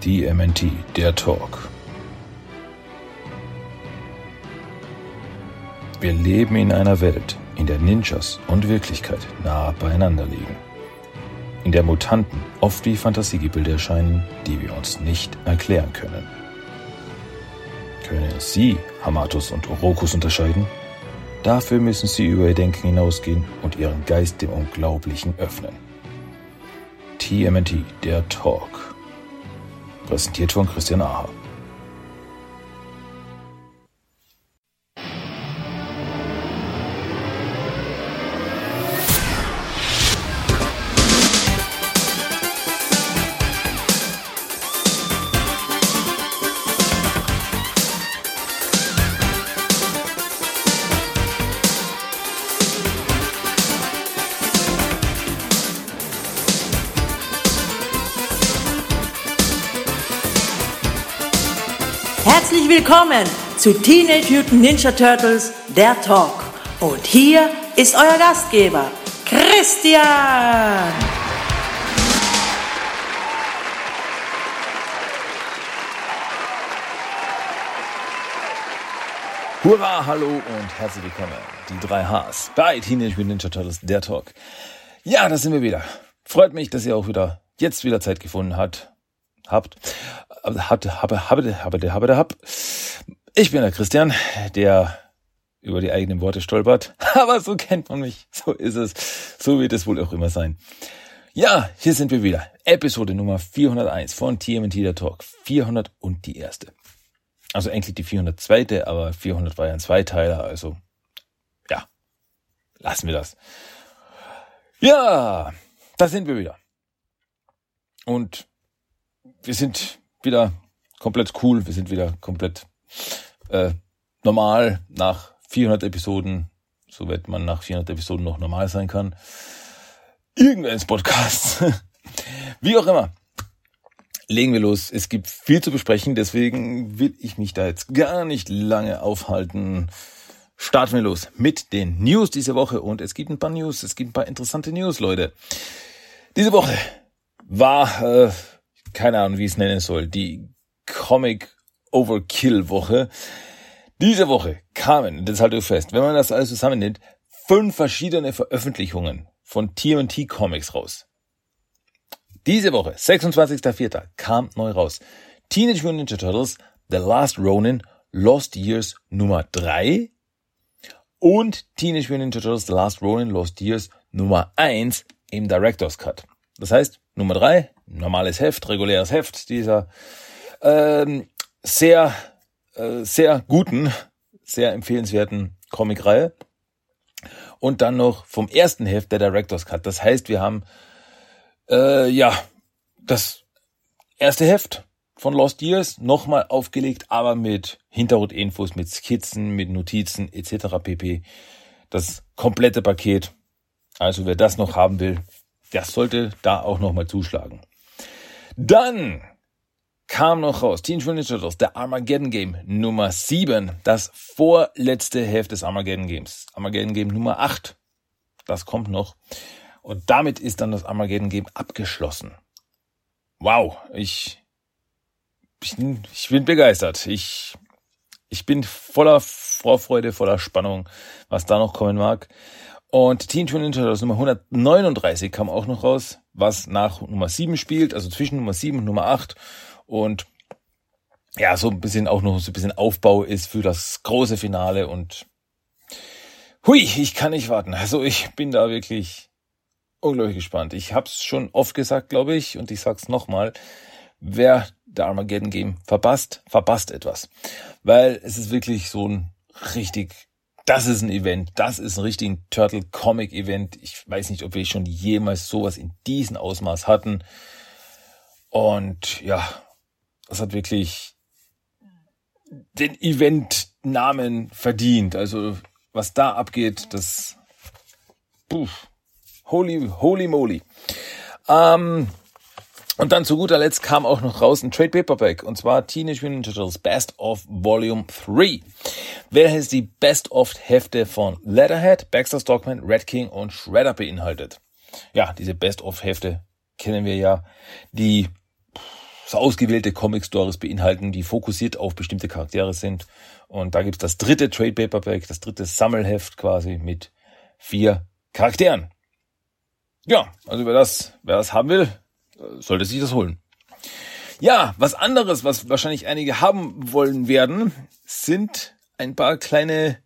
TMNT, der Talk. Wir leben in einer Welt, in der Ninjas und Wirklichkeit nah beieinander liegen. In der Mutanten oft wie Fantasiegebilde erscheinen, die wir uns nicht erklären können. Können Sie Hamatos und Orokus unterscheiden? Dafür müssen Sie über Ihr Denken hinausgehen und Ihren Geist dem Unglaublichen öffnen. TMNT, der Talk. Präsentiert von Christian Aha. Willkommen zu Teenage Mutant Ninja Turtles, der Talk. Und hier ist euer Gastgeber, Christian. Hurra, hallo und herzlich willkommen. Die drei Hs bei Teenage Mutant Ninja Turtles, der Talk. Ja, da sind wir wieder. Freut mich, dass ihr auch wieder jetzt wieder Zeit gefunden habt. Habt. Habt, habe, habe, habe, habe, hab. Ich bin der Christian, der über die eigenen Worte stolpert. Aber so kennt man mich. So ist es. So wird es wohl auch immer sein. Ja, hier sind wir wieder. Episode Nummer 401 von TMT der Talk. 400 und die erste. Also eigentlich die 402. Aber 400 war ja ein Zweiteiler. Also, ja. Lassen wir das. Ja, da sind wir wieder. Und wir sind wieder komplett cool. Wir sind wieder komplett äh, normal nach 400 Episoden, soweit man nach 400 Episoden noch normal sein kann. Irgendein Podcast. Wie auch immer. Legen wir los. Es gibt viel zu besprechen, deswegen will ich mich da jetzt gar nicht lange aufhalten. Starten wir los mit den News dieser Woche und es gibt ein paar News, es gibt ein paar interessante News, Leute. Diese Woche war, äh, keine Ahnung, wie ich es nennen soll, die Comic Overkill Woche. Diese Woche kamen, das haltet euch fest, wenn man das alles zusammennimmt, fünf verschiedene Veröffentlichungen von TMT Comics raus. Diese Woche, 26.04., kam neu raus. Teenage Mutant Ninja Turtles, The Last Ronin, Lost Years Nummer 3 und Teenage Mutant Ninja Turtles, The Last Ronin, Lost Years Nummer 1 im Director's Cut. Das heißt, Nummer 3, normales Heft, reguläres Heft dieser ähm, sehr, äh, sehr guten, sehr empfehlenswerten Comicreihe. Und dann noch vom ersten Heft der Director's Cut. Das heißt, wir haben äh, ja das erste Heft von Lost Years nochmal aufgelegt, aber mit Hintergrundinfos, mit Skizzen, mit Notizen etc. pp. Das komplette Paket. Also wer das noch haben will, der sollte da auch nochmal zuschlagen. Dann kam noch raus Teenage Mutant Ninja Turtles, der Armageddon Game Nummer 7, das vorletzte Heft des Armageddon Games. Armageddon Game Nummer 8, das kommt noch. Und damit ist dann das Armageddon Game abgeschlossen. Wow, ich, ich, ich bin begeistert. Ich, ich bin voller Vorfreude, voller Spannung, was da noch kommen mag. Und Teenage Mutant Ninja Nummer 139 kam auch noch raus, was nach Nummer 7 spielt, also zwischen Nummer 7 und Nummer 8 und ja, so ein bisschen auch noch so ein bisschen Aufbau ist für das große Finale und hui, ich kann nicht warten. Also ich bin da wirklich unglaublich gespannt. Ich hab's schon oft gesagt, glaube ich, und ich sag's nochmal. Wer der Armageddon Game verpasst, verpasst etwas. Weil es ist wirklich so ein richtig, das ist ein Event, das ist ein richtig Turtle Comic Event. Ich weiß nicht, ob wir schon jemals sowas in diesem Ausmaß hatten. Und ja, das hat wirklich den Event-Namen verdient. Also was da abgeht, das puh, holy, holy moly. Ähm, und dann zu guter Letzt kam auch noch raus ein Trade Paperback und zwar Teenage Mutant Ninja Turtles Best of Volume 3. Welches die Best of Hefte von Leatherhead, Baxter Stockman, Red King und Shredder beinhaltet. Ja, diese Best of Hefte kennen wir ja. Die so ausgewählte Comic-Stories beinhalten, die fokussiert auf bestimmte Charaktere sind. Und da gibt's das dritte Trade Paperback, das dritte Sammelheft quasi mit vier Charakteren. Ja, also wer das, wer das haben will, sollte sich das holen. Ja, was anderes, was wahrscheinlich einige haben wollen werden, sind ein paar kleine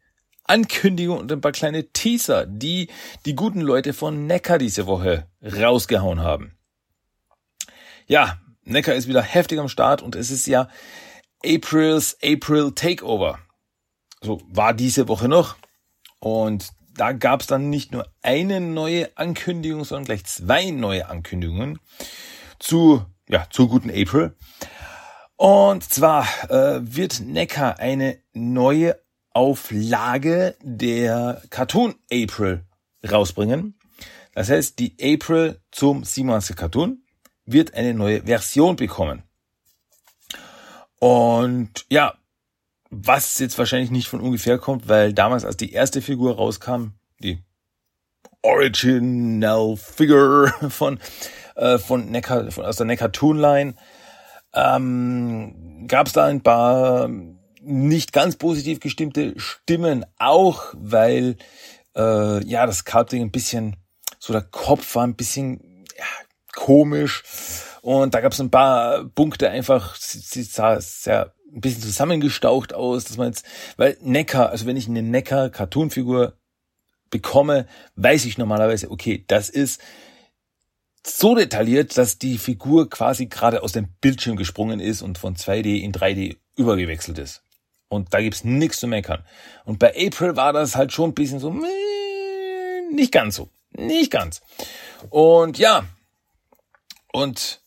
Ankündigungen und ein paar kleine Teaser, die die guten Leute von Neckar diese Woche rausgehauen haben. Ja, Neckar ist wieder heftig am Start und es ist ja Aprils April Takeover. So war diese Woche noch. Und da gab es dann nicht nur eine neue Ankündigung, sondern gleich zwei neue Ankündigungen zu, ja, zur guten April. Und zwar äh, wird Neckar eine neue Auflage der Cartoon April rausbringen. Das heißt, die April zum 27. Cartoon wird eine neue Version bekommen. Und ja, was jetzt wahrscheinlich nicht von ungefähr kommt, weil damals, als die erste Figur rauskam, die Original Figure von, äh, von Neckar, von, aus der Neckar Toon Line, ähm, gab es da ein paar nicht ganz positiv gestimmte Stimmen, auch weil äh, ja das Sculpting ein bisschen, so der Kopf war ein bisschen ja, komisch. Und da gab es ein paar Punkte einfach, sie, sie sah sehr ein bisschen zusammengestaucht aus, dass man jetzt, weil Neckar, also wenn ich eine Neckar Cartoonfigur bekomme, weiß ich normalerweise, okay, das ist so detailliert, dass die Figur quasi gerade aus dem Bildschirm gesprungen ist und von 2D in 3D übergewechselt ist. Und da gibt's nichts zu meckern. Und bei April war das halt schon ein bisschen so, nicht ganz so. Nicht ganz. Und ja. Und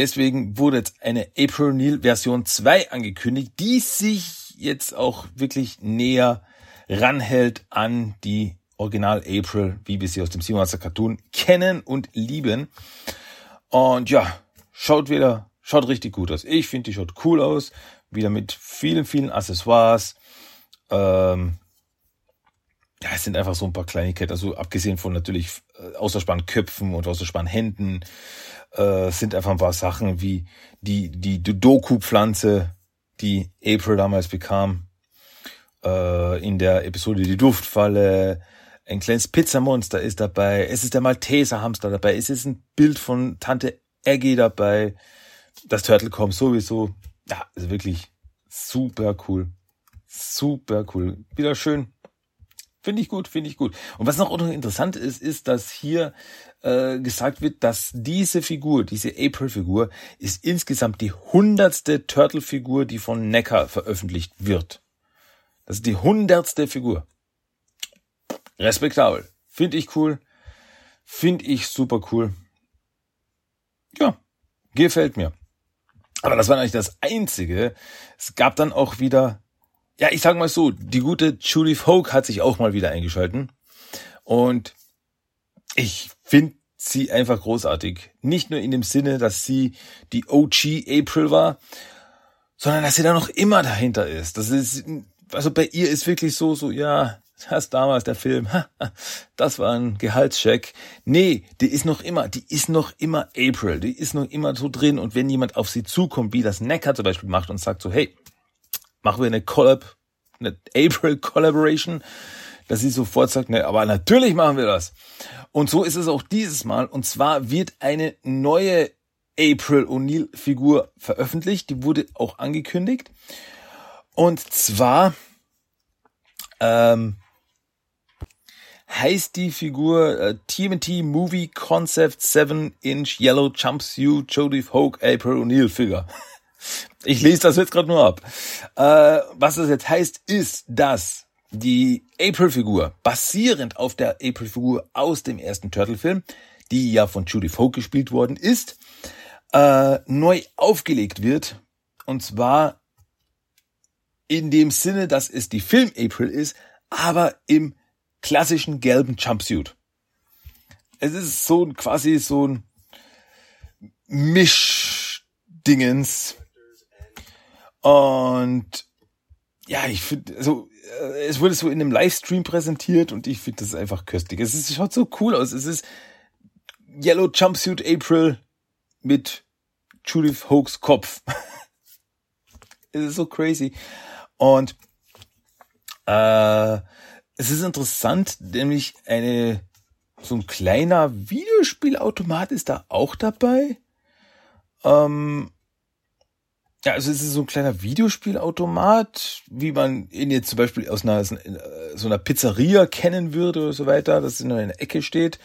deswegen wurde jetzt eine April Neil Version 2 angekündigt, die sich jetzt auch wirklich näher ranhält an die Original April, wie wir sie aus dem 27 Cartoon kennen und lieben. Und ja, schaut wieder, schaut richtig gut aus. Ich finde, die schaut cool aus. Wieder mit vielen, vielen Accessoires. Ähm, ja, es sind einfach so ein paar Kleinigkeiten. Also abgesehen von natürlich äh, Außerspannköpfen und Außerspannhänden, äh, sind einfach ein paar Sachen wie die, die Doku-Pflanze, die April damals bekam, äh, in der Episode Die Duftfalle, ein kleines Pizzamonster ist dabei, es ist der Malteser Hamster dabei, es ist ein Bild von Tante Aggie dabei, das Turtle kommt sowieso. Ja, ist wirklich super cool. Super cool. Wieder schön. Finde ich gut, finde ich gut. Und was noch interessant ist, ist, dass hier äh, gesagt wird, dass diese Figur, diese April-Figur, ist insgesamt die hundertste Turtle-Figur, die von Neckar veröffentlicht wird. Das ist die hundertste Figur respektabel. Finde ich cool. Finde ich super cool. Ja, gefällt mir. Aber das war eigentlich das Einzige. Es gab dann auch wieder, ja, ich sag mal so, die gute Julie Folk hat sich auch mal wieder eingeschalten. Und ich finde sie einfach großartig. Nicht nur in dem Sinne, dass sie die OG April war, sondern dass sie da noch immer dahinter ist. Das ist, also bei ihr ist wirklich so, so, ja, das damals der Film, das war ein Gehaltscheck. Nee, die ist noch immer, die ist noch immer April, die ist noch immer so drin und wenn jemand auf sie zukommt, wie das Neckar zum Beispiel macht und sagt so, hey, machen wir eine Collab, eine April Collaboration, dass sie sofort sagt, ne, aber natürlich machen wir das. Und so ist es auch dieses Mal und zwar wird eine neue April O'Neil Figur veröffentlicht, die wurde auch angekündigt und zwar ähm, heißt die Figur äh, TMT Movie Concept 7 Inch Yellow Jumpsuit Jodie Hoke April O'Neil Figure. Ich lese das jetzt gerade nur ab. Äh, was das jetzt heißt, ist, dass die April-Figur basierend auf der April-Figur aus dem ersten Turtle-Film, die ja von Judy Folk gespielt worden ist, äh, neu aufgelegt wird. Und zwar in dem Sinne, dass es die Film April ist, aber im klassischen gelben Jumpsuit. Es ist so ein, quasi so ein Mischdingens. Und ja, ich finde, also äh, es wurde so in einem Livestream präsentiert und ich finde das einfach köstlich. Es ist, schaut so cool aus. Es ist Yellow Jumpsuit April mit Judith Hokes Kopf. es ist so crazy. Und äh, es ist interessant, nämlich eine so ein kleiner Videospielautomat ist da auch dabei. Ähm, ja, also es ist so ein kleiner Videospielautomat, wie man ihn jetzt zum Beispiel aus einer so einer Pizzeria kennen würde oder so weiter, das in einer Ecke steht.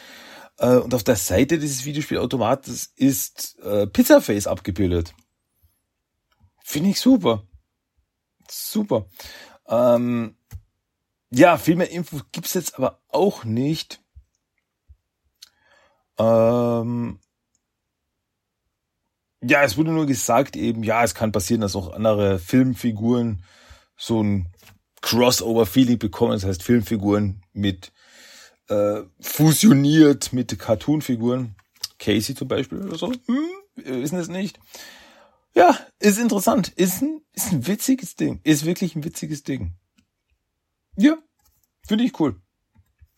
Äh, und auf der Seite dieses Videospielautomates ist äh, Pizzaface abgebildet. Finde ich super. Super. Ähm, ja, viel mehr Info gibt's jetzt aber auch nicht. Ähm, ja, es wurde nur gesagt eben, ja, es kann passieren, dass auch andere Filmfiguren so ein Crossover-Feeling bekommen. Das heißt, Filmfiguren mit äh, fusioniert mit Cartoon-Figuren. Casey zum Beispiel oder so. Hm, wissen es nicht. Ja, ist interessant. Ist ein, ist ein witziges Ding. Ist wirklich ein witziges Ding. Ja, finde ich cool.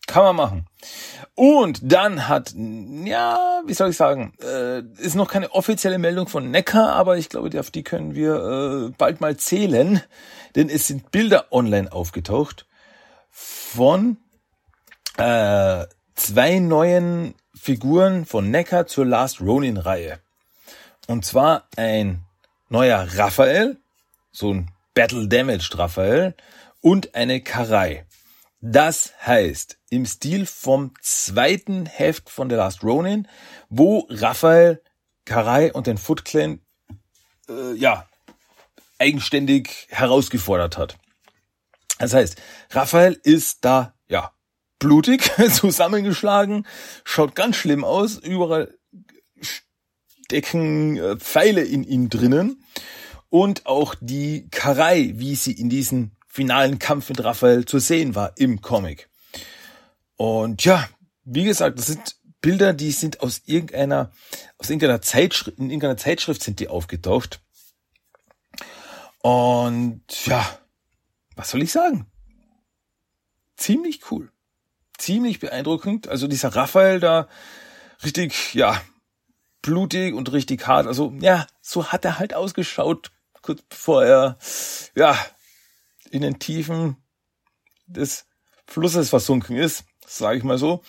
Kann man machen. Und dann hat, ja, wie soll ich sagen, äh, ist noch keine offizielle Meldung von Neckar, aber ich glaube, auf die können wir äh, bald mal zählen, denn es sind Bilder online aufgetaucht von äh, zwei neuen Figuren von Neckar zur Last Ronin-Reihe. Und zwar ein neuer Raphael, so ein Battle Damaged Raphael und eine Karai. Das heißt, im Stil vom zweiten Heft von The Last Ronin, wo Raphael, Karai und den Foot Clan, äh, ja, eigenständig herausgefordert hat. Das heißt, Raphael ist da, ja, blutig, zusammengeschlagen, schaut ganz schlimm aus, überall stecken äh, Pfeile in ihm drinnen und auch die Karai, wie sie in diesen finalen Kampf mit Raphael zu sehen war im Comic. Und ja, wie gesagt, das sind Bilder, die sind aus irgendeiner, aus irgendeiner Zeitschrift, in irgendeiner Zeitschrift sind die aufgetaucht. Und ja, was soll ich sagen? Ziemlich cool. Ziemlich beeindruckend. Also dieser Raphael da richtig, ja, blutig und richtig hart. Also ja, so hat er halt ausgeschaut, kurz bevor er, ja, in den Tiefen des Flusses versunken ist, sage ich mal so.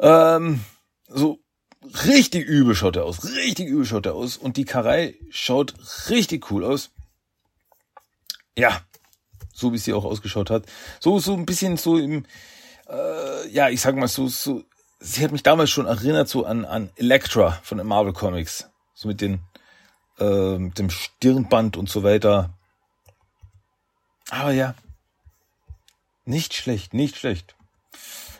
Ähm, so richtig übel schaut er aus, richtig übel schaut er aus und die Karei schaut richtig cool aus. Ja, so wie sie auch ausgeschaut hat. So so ein bisschen so im äh, ja, ich sag mal so so sie hat mich damals schon erinnert so an an Elektra von den Marvel Comics, so mit den äh, mit dem Stirnband und so weiter. Aber ja, nicht schlecht, nicht schlecht.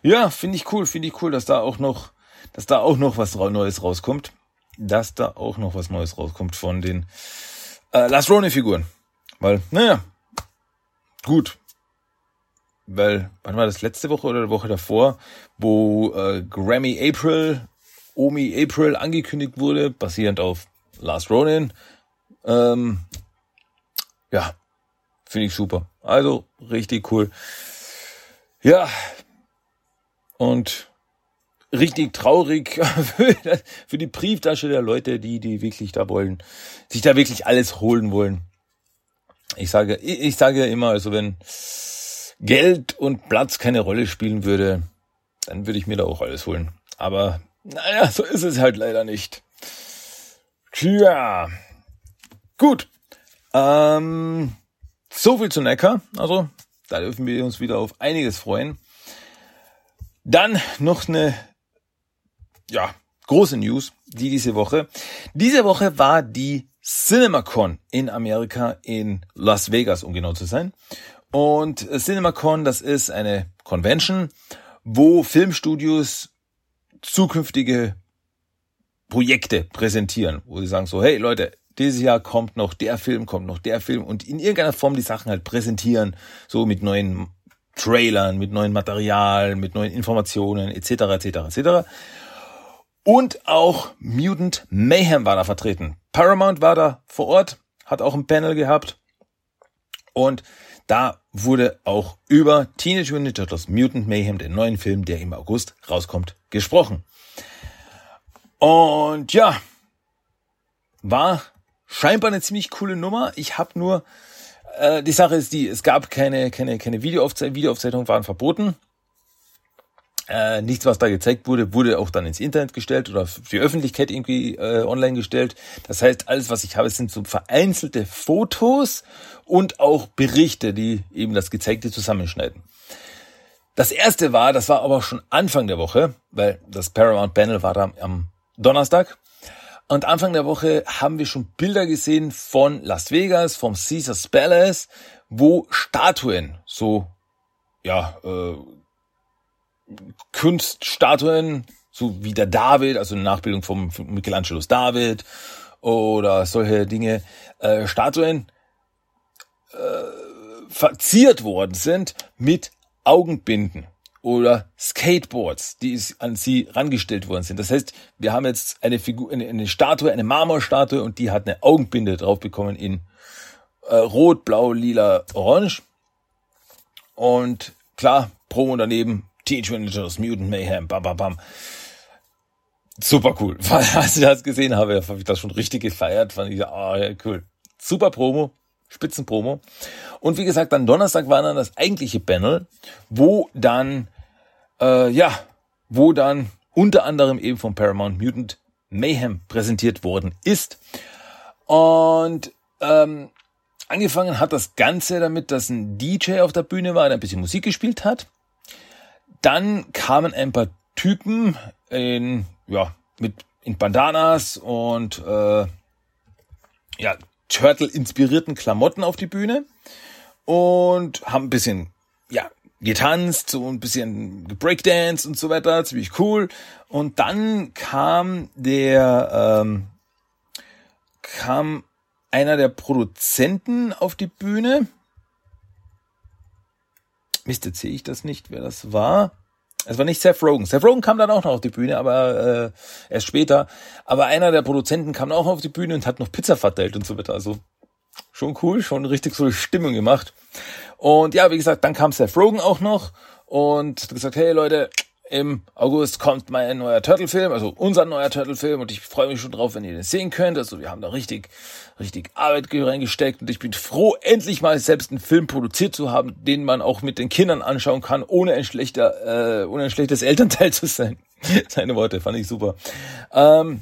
Ja, finde ich cool, finde ich cool, dass da auch noch, dass da auch noch was Neues rauskommt. Dass da auch noch was Neues rauskommt von den äh, Last Ronin-Figuren. Weil, naja, gut. Weil, wann war das letzte Woche oder die Woche davor, wo äh, Grammy April, Omi April angekündigt wurde, basierend auf Last Ronin. Ähm, ja, Finde ich super. Also richtig cool. Ja. Und richtig traurig für die Brieftasche der Leute, die, die wirklich da wollen, sich da wirklich alles holen wollen. Ich sage, ich sage ja immer, also wenn Geld und Platz keine Rolle spielen würde, dann würde ich mir da auch alles holen. Aber naja, so ist es halt leider nicht. Tja. Gut. Ähm, so viel zu Neckar. Also, da dürfen wir uns wieder auf einiges freuen. Dann noch eine, ja, große News, die diese Woche. Diese Woche war die CinemaCon in Amerika in Las Vegas, um genau zu sein. Und CinemaCon, das ist eine Convention, wo Filmstudios zukünftige Projekte präsentieren, wo sie sagen so, hey Leute, dieses Jahr kommt noch der Film, kommt noch der Film und in irgendeiner Form die Sachen halt präsentieren, so mit neuen Trailern, mit neuen Material, mit neuen Informationen etc. etc. etc. Und auch Mutant Mayhem war da vertreten. Paramount war da vor Ort, hat auch ein Panel gehabt und da wurde auch über Teenage Mutant Turtles Mutant Mayhem, den neuen Film, der im August rauskommt, gesprochen. Und ja, war scheinbar eine ziemlich coole Nummer. Ich habe nur äh, die Sache ist die, es gab keine keine keine Videoaufzeichnung, Videoaufzeichnungen waren verboten. Äh, nichts, was da gezeigt wurde, wurde auch dann ins Internet gestellt oder für die Öffentlichkeit irgendwie äh, online gestellt. Das heißt, alles, was ich habe, sind so vereinzelte Fotos und auch Berichte, die eben das Gezeigte zusammenschneiden. Das erste war, das war aber schon Anfang der Woche, weil das Paramount Panel war da am Donnerstag. Und Anfang der Woche haben wir schon Bilder gesehen von Las Vegas, vom Caesars Palace, wo Statuen, so, ja, äh, Kunststatuen, so wie der David, also eine Nachbildung vom, Michelangelos David oder solche Dinge, äh, Statuen äh, verziert worden sind mit Augenbinden oder Skateboards, die an sie rangestellt worden sind. Das heißt, wir haben jetzt eine Figur, eine, eine Statue, eine Marmorstatue und die hat eine Augenbinde drauf bekommen in äh, Rot, Blau, Lila, Orange. Und klar, Promo daneben, Teenage Mutant Mutant Mayhem, bam, bam, bam. Super cool. Als ich das gesehen habe, habe ich das schon richtig gefeiert. Fand ich, ah, ja, cool. Super Promo. Spitzenpromo. Und wie gesagt, dann Donnerstag war dann das eigentliche Panel, wo dann, äh, ja, wo dann unter anderem eben von Paramount Mutant Mayhem präsentiert worden ist. Und ähm, angefangen hat das Ganze damit, dass ein DJ auf der Bühne war, der ein bisschen Musik gespielt hat. Dann kamen ein paar Typen in, ja, mit, in Bandanas und äh, ja, Turtle-inspirierten Klamotten auf die Bühne und haben ein bisschen, ja, getanzt, so ein bisschen gebreakdance und so weiter, ziemlich cool. Und dann kam der, ähm, kam einer der Produzenten auf die Bühne. Mist, jetzt sehe ich das nicht, wer das war. Es war nicht Seth Rogen. Seth Rogen kam dann auch noch auf die Bühne, aber äh, erst später. Aber einer der Produzenten kam auch auf die Bühne und hat noch Pizza verteilt und so weiter. Also schon cool, schon richtig so Stimmung gemacht. Und ja, wie gesagt, dann kam Seth Rogen auch noch und hat gesagt, hey Leute, im August kommt mein neuer Turtle-Film, also unser neuer Turtle-Film und ich freue mich schon drauf, wenn ihr den sehen könnt. Also wir haben da richtig, richtig Arbeit reingesteckt und ich bin froh, endlich mal selbst einen Film produziert zu haben, den man auch mit den Kindern anschauen kann, ohne ein schlechter, äh, ohne ein schlechtes Elternteil zu sein. Seine Worte fand ich super. Ähm,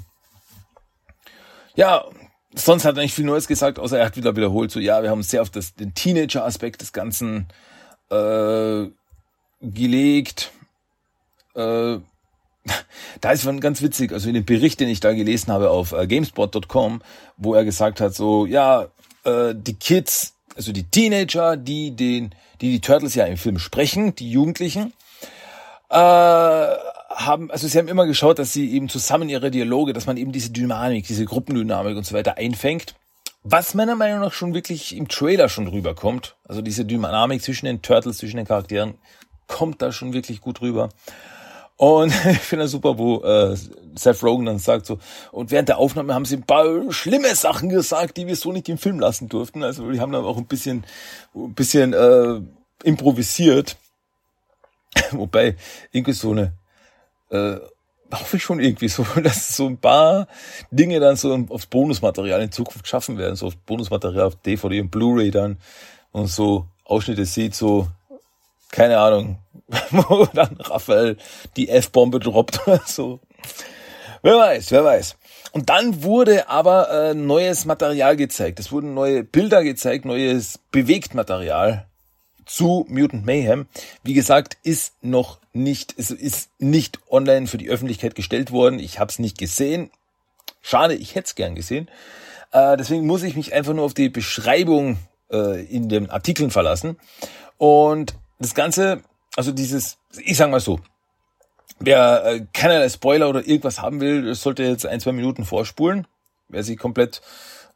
ja, sonst hat er nicht viel Neues gesagt, außer er hat wieder wiederholt, so ja, wir haben sehr auf das, den Teenager-Aspekt des Ganzen äh, gelegt äh, da ist man ganz witzig, also in dem Bericht, den ich da gelesen habe auf äh, gamespot.com, wo er gesagt hat, so, ja, äh, die Kids, also die Teenager, die den, die die Turtles ja im Film sprechen, die Jugendlichen, äh, haben, also sie haben immer geschaut, dass sie eben zusammen ihre Dialoge, dass man eben diese Dynamik, diese Gruppendynamik und so weiter einfängt. Was meiner Meinung nach schon wirklich im Trailer schon rüberkommt. Also diese Dynamik zwischen den Turtles, zwischen den Charakteren, kommt da schon wirklich gut rüber. Und ich finde das super, wo äh, Seth Rogen dann sagt so, und während der Aufnahme haben sie ein paar schlimme Sachen gesagt, die wir so nicht im Film lassen durften. Also die haben dann auch ein bisschen, ein bisschen äh, improvisiert. Wobei irgendwie so eine, äh, hoffe ich schon irgendwie so, dass so ein paar Dinge dann so aufs Bonusmaterial in Zukunft schaffen werden, so auf Bonusmaterial auf DVD und Blu-ray dann und so Ausschnitte sieht, so keine Ahnung, wo dann Raphael die F-Bombe droppt oder so. Wer weiß, wer weiß. Und dann wurde aber äh, neues Material gezeigt. Es wurden neue Bilder gezeigt, neues Bewegtmaterial zu Mutant Mayhem. Wie gesagt, ist noch nicht, es ist nicht online für die Öffentlichkeit gestellt worden. Ich habe es nicht gesehen. Schade, ich hätte es gern gesehen. Äh, deswegen muss ich mich einfach nur auf die Beschreibung äh, in den Artikeln verlassen. Und das Ganze, also dieses, ich sag mal so, wer äh, keinerlei Spoiler oder irgendwas haben will, sollte jetzt ein, zwei Minuten vorspulen. Wer sich komplett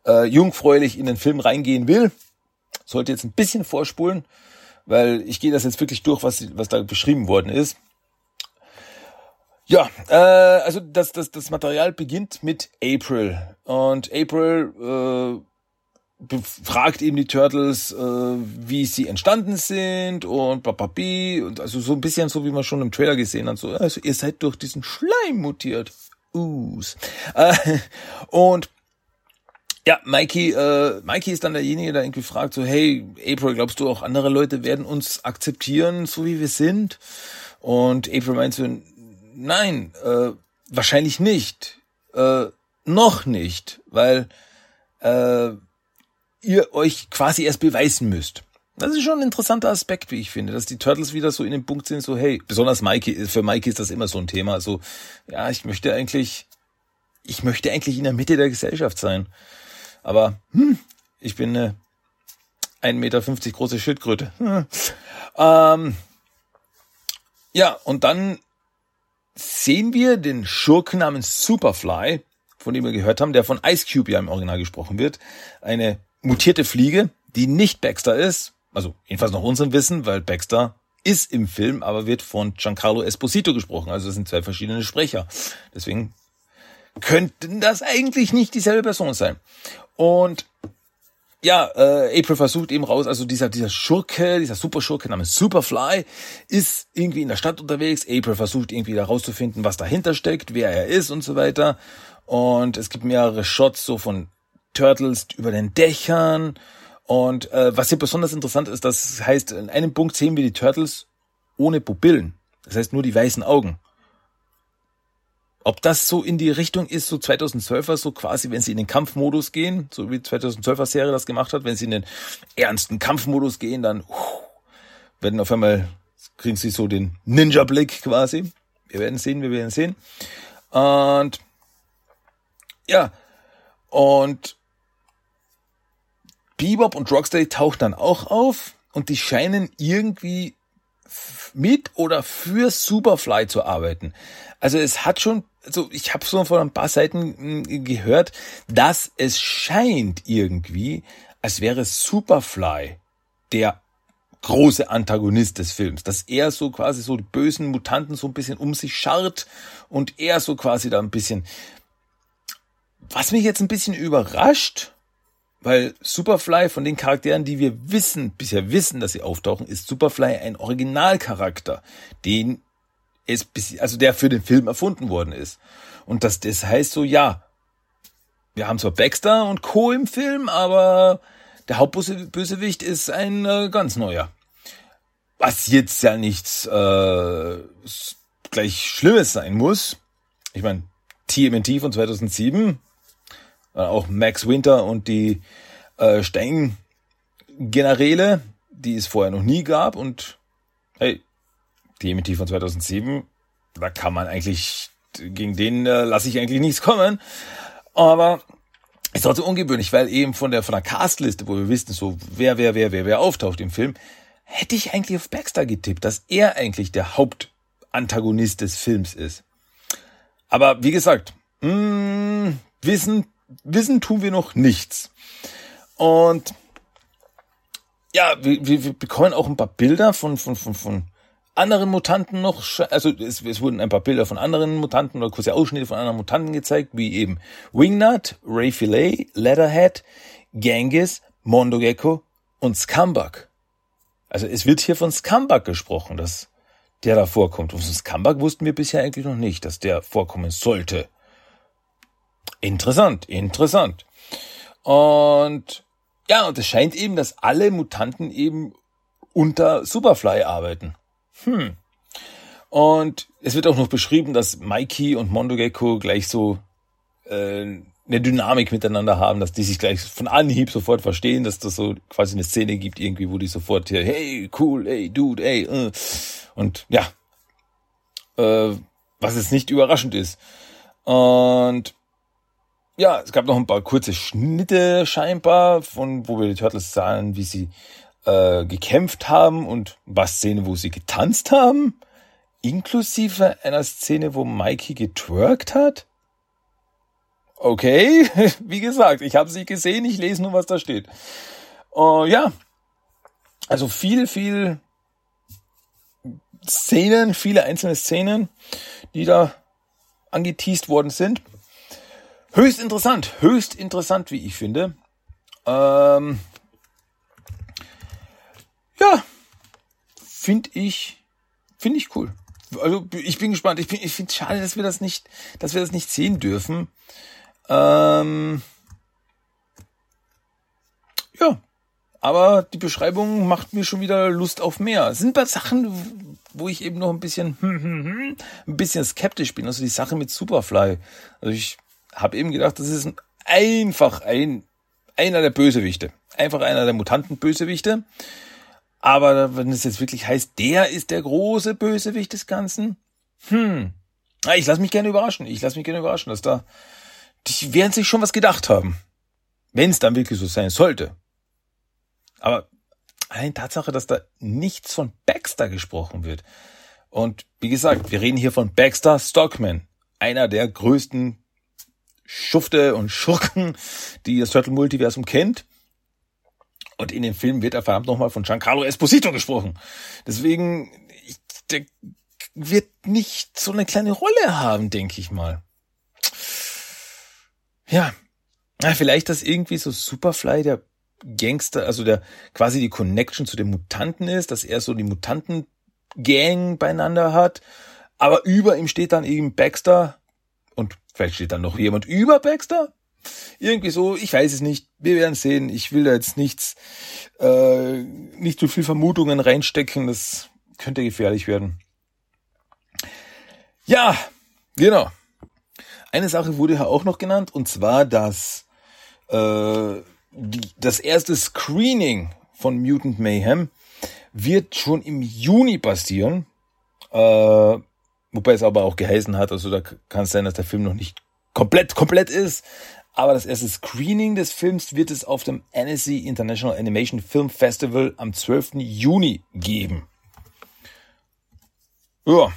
äh, jungfräulich in den Film reingehen will, sollte jetzt ein bisschen vorspulen, weil ich gehe das jetzt wirklich durch, was, was da beschrieben worden ist. Ja, äh, also das, das, das Material beginnt mit April. Und April äh, befragt eben die Turtles, äh, wie sie entstanden sind und papapi und also so ein bisschen so wie man schon im Trailer gesehen hat, so also ihr seid durch diesen Schleim mutiert. Us. Äh, und ja, Mikey, äh, Mikey ist dann derjenige, der irgendwie fragt so, hey, April, glaubst du auch andere Leute werden uns akzeptieren, so wie wir sind? Und April meint so, nein, äh, wahrscheinlich nicht. Äh, noch nicht, weil äh, ihr euch quasi erst beweisen müsst. Das ist schon ein interessanter Aspekt, wie ich finde, dass die Turtles wieder so in dem Punkt sind, so hey, besonders Mikey, für Mikey ist das immer so ein Thema, so ja, ich möchte eigentlich, ich möchte eigentlich in der Mitte der Gesellschaft sein, aber hm, ich bin eine 1,50 Meter große Schildkröte. Hm. Ähm, ja, und dann sehen wir den Schurken namens Superfly, von dem wir gehört haben, der von Ice Cube ja im Original gesprochen wird, eine mutierte Fliege, die nicht Baxter ist, also jedenfalls nach unserem Wissen, weil Baxter ist im Film, aber wird von Giancarlo Esposito gesprochen. Also es sind zwei verschiedene Sprecher. Deswegen könnten das eigentlich nicht dieselbe Person sein. Und ja, äh, April versucht eben raus, also dieser, dieser Schurke, dieser Superschurke namens Superfly ist irgendwie in der Stadt unterwegs. April versucht irgendwie da rauszufinden, was dahinter steckt, wer er ist und so weiter. Und es gibt mehrere Shots so von Turtles über den Dächern und äh, was hier besonders interessant ist, das heißt, in einem Punkt sehen wir die Turtles ohne Pupillen. Das heißt nur die weißen Augen. Ob das so in die Richtung ist, so 2012er, so quasi, wenn sie in den Kampfmodus gehen, so wie 2012er Serie das gemacht hat, wenn sie in den ernsten Kampfmodus gehen, dann uh, werden auf einmal, kriegen sie so den Ninja-Blick quasi. Wir werden sehen, wir werden sehen. Und ja, und Bebop und Rocksteady taucht dann auch auf und die scheinen irgendwie mit oder für Superfly zu arbeiten. Also es hat schon, also ich habe so vor ein paar Seiten hm, gehört, dass es scheint irgendwie, als wäre Superfly der große Antagonist des Films, dass er so quasi so die bösen Mutanten so ein bisschen um sich scharrt und er so quasi da ein bisschen, was mich jetzt ein bisschen überrascht, weil Superfly von den Charakteren, die wir wissen, bisher wissen, dass sie auftauchen, ist Superfly ein Originalcharakter, den es bis, also der für den Film erfunden worden ist. Und das, das heißt so, ja, wir haben zwar Baxter und Co. im Film, aber der Hauptbösewicht ist ein äh, ganz neuer. Was jetzt ja nichts äh, gleich Schlimmes sein muss. Ich meine, TMNT von 2007 äh, auch Max Winter und die äh, Stein-Generäle, die es vorher noch nie gab. Und hey, die MT von 2007, da kann man eigentlich, gegen den äh, lasse ich eigentlich nichts kommen. Aber ist trotzdem ungewöhnlich, weil eben von der, von der Castliste, wo wir wissen, so wer, wer, wer, wer, wer auftaucht im Film, hätte ich eigentlich auf Baxter getippt, dass er eigentlich der Hauptantagonist des Films ist. Aber wie gesagt, mh, hm, wissen wissen tun wir noch nichts. Und ja, wir, wir, wir bekommen auch ein paar Bilder von, von, von, von anderen Mutanten noch, also es, es wurden ein paar Bilder von anderen Mutanten oder kurze Ausschnitte von anderen Mutanten gezeigt, wie eben Wingnut, Ray Filet, Leatherhead, Genghis, Mondogecko und Scumbag. Also es wird hier von Scumbag gesprochen, dass der da vorkommt. Und von Scumbag wussten wir bisher eigentlich noch nicht, dass der vorkommen sollte. Interessant, interessant. Und ja, und es scheint eben, dass alle Mutanten eben unter Superfly arbeiten. Hm. Und es wird auch noch beschrieben, dass Mikey und Mondogecko gleich so äh, eine Dynamik miteinander haben, dass die sich gleich von Anhieb sofort verstehen, dass das so quasi eine Szene gibt irgendwie, wo die sofort hier, hey, cool, hey, dude, hey, äh. und ja, äh, was jetzt nicht überraschend ist. Und ja, es gab noch ein paar kurze Schnitte scheinbar, von wo wir die Turtles sahen, wie sie äh, gekämpft haben und was Szene, wo sie getanzt haben, inklusive einer Szene, wo Mikey getwerkt hat. Okay, wie gesagt, ich habe sie gesehen, ich lese nur, was da steht. Uh, ja, also viel, viel Szenen, viele einzelne Szenen, die da angeteased worden sind. Höchst interessant, höchst interessant, wie ich finde. Ähm, ja, finde ich, finde ich cool. Also ich bin gespannt. Ich, bin, ich finde es schade, dass wir das nicht, dass wir das nicht sehen dürfen. Ähm, Ja, aber die Beschreibung macht mir schon wieder Lust auf mehr. Es sind paar Sachen, wo ich eben noch ein bisschen, ein bisschen skeptisch bin. Also die Sache mit Superfly. Also ich habe eben gedacht, das ist einfach ein, einer der Bösewichte. Einfach einer der Mutanten-Bösewichte. Aber wenn es jetzt wirklich heißt, der ist der große Bösewicht des Ganzen, hm, ich lasse mich gerne überraschen. Ich lasse mich gerne überraschen, dass da, die werden sich schon was gedacht haben. Wenn es dann wirklich so sein sollte. Aber allein Tatsache, dass da nichts von Baxter gesprochen wird. Und wie gesagt, wir reden hier von Baxter Stockman, einer der größten Schufte und Schurken, die das Turtle-Multiversum kennt. Und in dem Film wird er verdammt nochmal von Giancarlo Esposito gesprochen. Deswegen, ich, der wird nicht so eine kleine Rolle haben, denke ich mal. Ja, vielleicht, dass irgendwie so Superfly der Gangster, also der quasi die Connection zu den Mutanten ist, dass er so die Mutanten-Gang beieinander hat. Aber über ihm steht dann eben Baxter vielleicht steht dann noch jemand über Baxter. Irgendwie so, ich weiß es nicht. Wir werden sehen. Ich will da jetzt nichts, äh, nicht zu viel Vermutungen reinstecken. Das könnte gefährlich werden. Ja, genau. Eine Sache wurde ja auch noch genannt, und zwar, dass äh, die, das erste Screening von Mutant Mayhem wird schon im Juni passieren. Äh, wobei es aber auch geheißen hat, also da kann es sein, dass der Film noch nicht komplett, komplett ist. Aber das erste Screening des Films wird es auf dem NSC International Animation Film Festival am 12. Juni geben. Ja.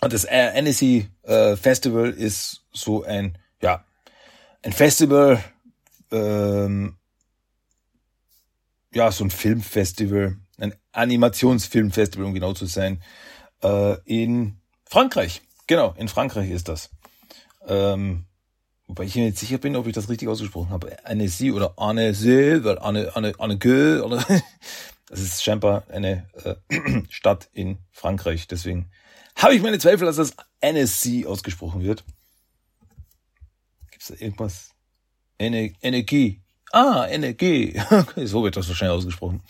Und das NSC äh, Festival ist so ein, ja, ein Festival, ähm, ja, so ein Filmfestival, ein Animationsfilmfestival, um genau zu sein, äh, in Frankreich. Genau, in Frankreich ist das. Ähm, Wobei ich mir nicht sicher bin, ob ich das richtig ausgesprochen habe. Annecy oder Annecy, weil Anne, Anne, Anneke, oder, das ist scheinbar eine äh, Stadt in Frankreich. Deswegen habe ich meine Zweifel, dass das Annecy ausgesprochen wird. Gibt es da irgendwas? Ener Energie. Ah, Energie. so wird das wahrscheinlich ausgesprochen.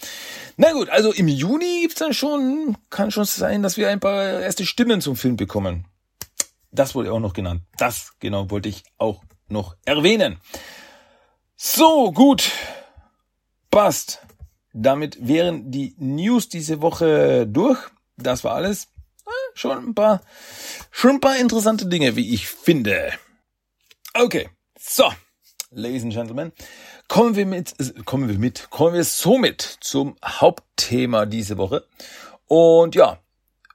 Na gut, also im Juni gibt's dann schon, kann schon sein, dass wir ein paar erste Stimmen zum Film bekommen. Das wurde auch noch genannt. Das genau wollte ich auch noch erwähnen. So, gut. Passt. Damit wären die News diese Woche durch. Das war alles. Schon ein paar, schon ein paar interessante Dinge, wie ich finde. Okay. So. Ladies and Gentlemen. Kommen wir mit, kommen wir mit, kommen wir somit zum Hauptthema diese Woche. Und ja,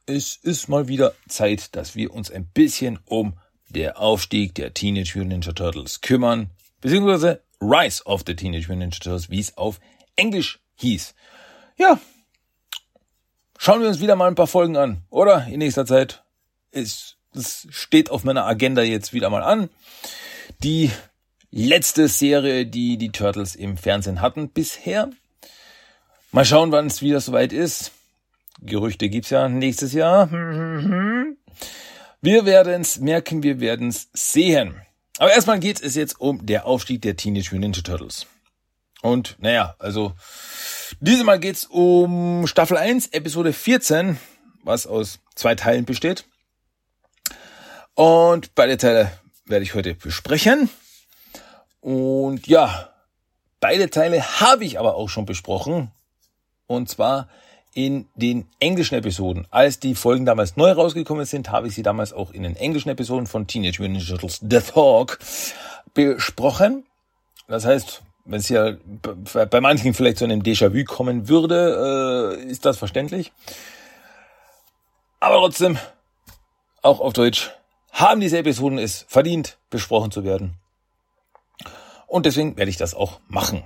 es ist mal wieder Zeit, dass wir uns ein bisschen um der Aufstieg der Teenage Mutant Ninja Turtles kümmern, beziehungsweise Rise of the Teenage Mutant Ninja Turtles, wie es auf Englisch hieß. Ja, schauen wir uns wieder mal ein paar Folgen an, oder? In nächster Zeit. Es, es steht auf meiner Agenda jetzt wieder mal an. Die letzte Serie, die die Turtles im Fernsehen hatten bisher. Mal schauen, wann es wieder soweit ist. Gerüchte gibt's ja nächstes Jahr. Wir werden's merken, wir werden's sehen. Aber erstmal geht es jetzt um der Aufstieg der Teenage Mutant Ninja Turtles. Und naja, also diesmal geht's um Staffel 1, Episode 14, was aus zwei Teilen besteht. Und beide Teile werde ich heute besprechen. Und ja, beide Teile habe ich aber auch schon besprochen. Und zwar in den englischen Episoden. Als die Folgen damals neu rausgekommen sind, habe ich sie damals auch in den englischen Episoden von Teenage Mutant Ninja Turtles The Talk besprochen. Das heißt, wenn es ja bei manchen vielleicht zu einem Déjà-vu kommen würde, äh, ist das verständlich. Aber trotzdem, auch auf Deutsch, haben diese Episoden es verdient, besprochen zu werden. Und deswegen werde ich das auch machen.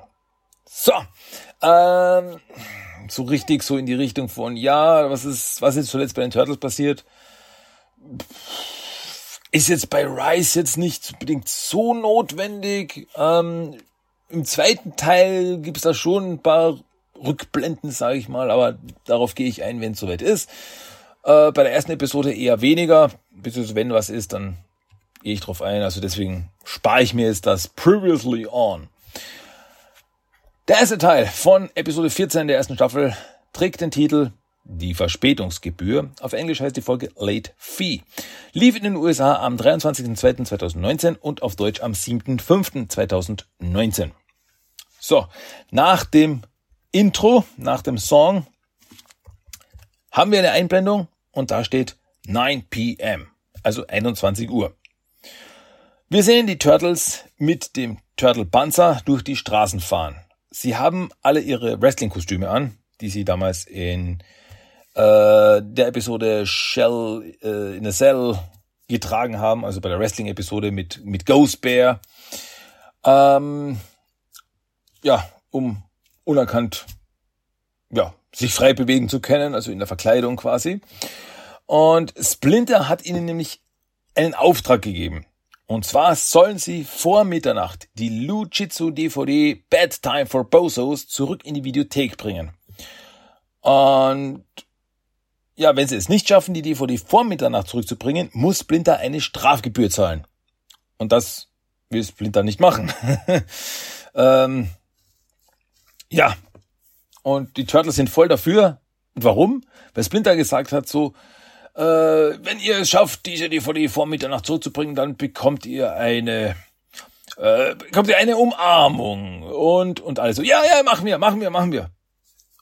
So, ähm, so richtig so in die Richtung von, ja, was ist, was ist zuletzt bei den Turtles passiert? Ist jetzt bei Rise jetzt nicht unbedingt so notwendig. Ähm, Im zweiten Teil gibt es da schon ein paar Rückblenden, sage ich mal, aber darauf gehe ich ein, wenn es soweit ist. Äh, bei der ersten Episode eher weniger, beziehungsweise wenn was ist, dann gehe ich drauf ein. Also deswegen spare ich mir jetzt das Previously On. Der erste Teil von Episode 14 der ersten Staffel trägt den Titel Die Verspätungsgebühr. Auf Englisch heißt die Folge Late Fee. Lief in den USA am 23.02.2019 und auf Deutsch am 7.05.2019. So, nach dem Intro, nach dem Song haben wir eine Einblendung und da steht 9 p.m., also 21 Uhr. Wir sehen die Turtles mit dem Turtle Panzer durch die Straßen fahren. Sie haben alle ihre Wrestling-Kostüme an, die sie damals in äh, der Episode Shell äh, in a Cell getragen haben, also bei der Wrestling-Episode mit, mit Ghost Bear. Ähm, ja, um unerkannt, ja, sich frei bewegen zu können, also in der Verkleidung quasi. Und Splinter hat ihnen nämlich einen Auftrag gegeben. Und zwar sollen sie vor Mitternacht die Lujitsu DVD Bad Time for Bozos zurück in die Videothek bringen. Und ja, wenn sie es nicht schaffen, die DVD vor Mitternacht zurückzubringen, muss Splinter eine Strafgebühr zahlen. Und das will Splinter nicht machen. ähm, ja. Und die Turtles sind voll dafür. Und warum? Weil Splinter gesagt hat so, äh, wenn ihr es schafft, diese DVD vor Mitternacht zurückzubringen, dann bekommt ihr eine, äh, bekommt ihr eine Umarmung und, und alles. Ja, ja, machen wir, machen wir, machen wir.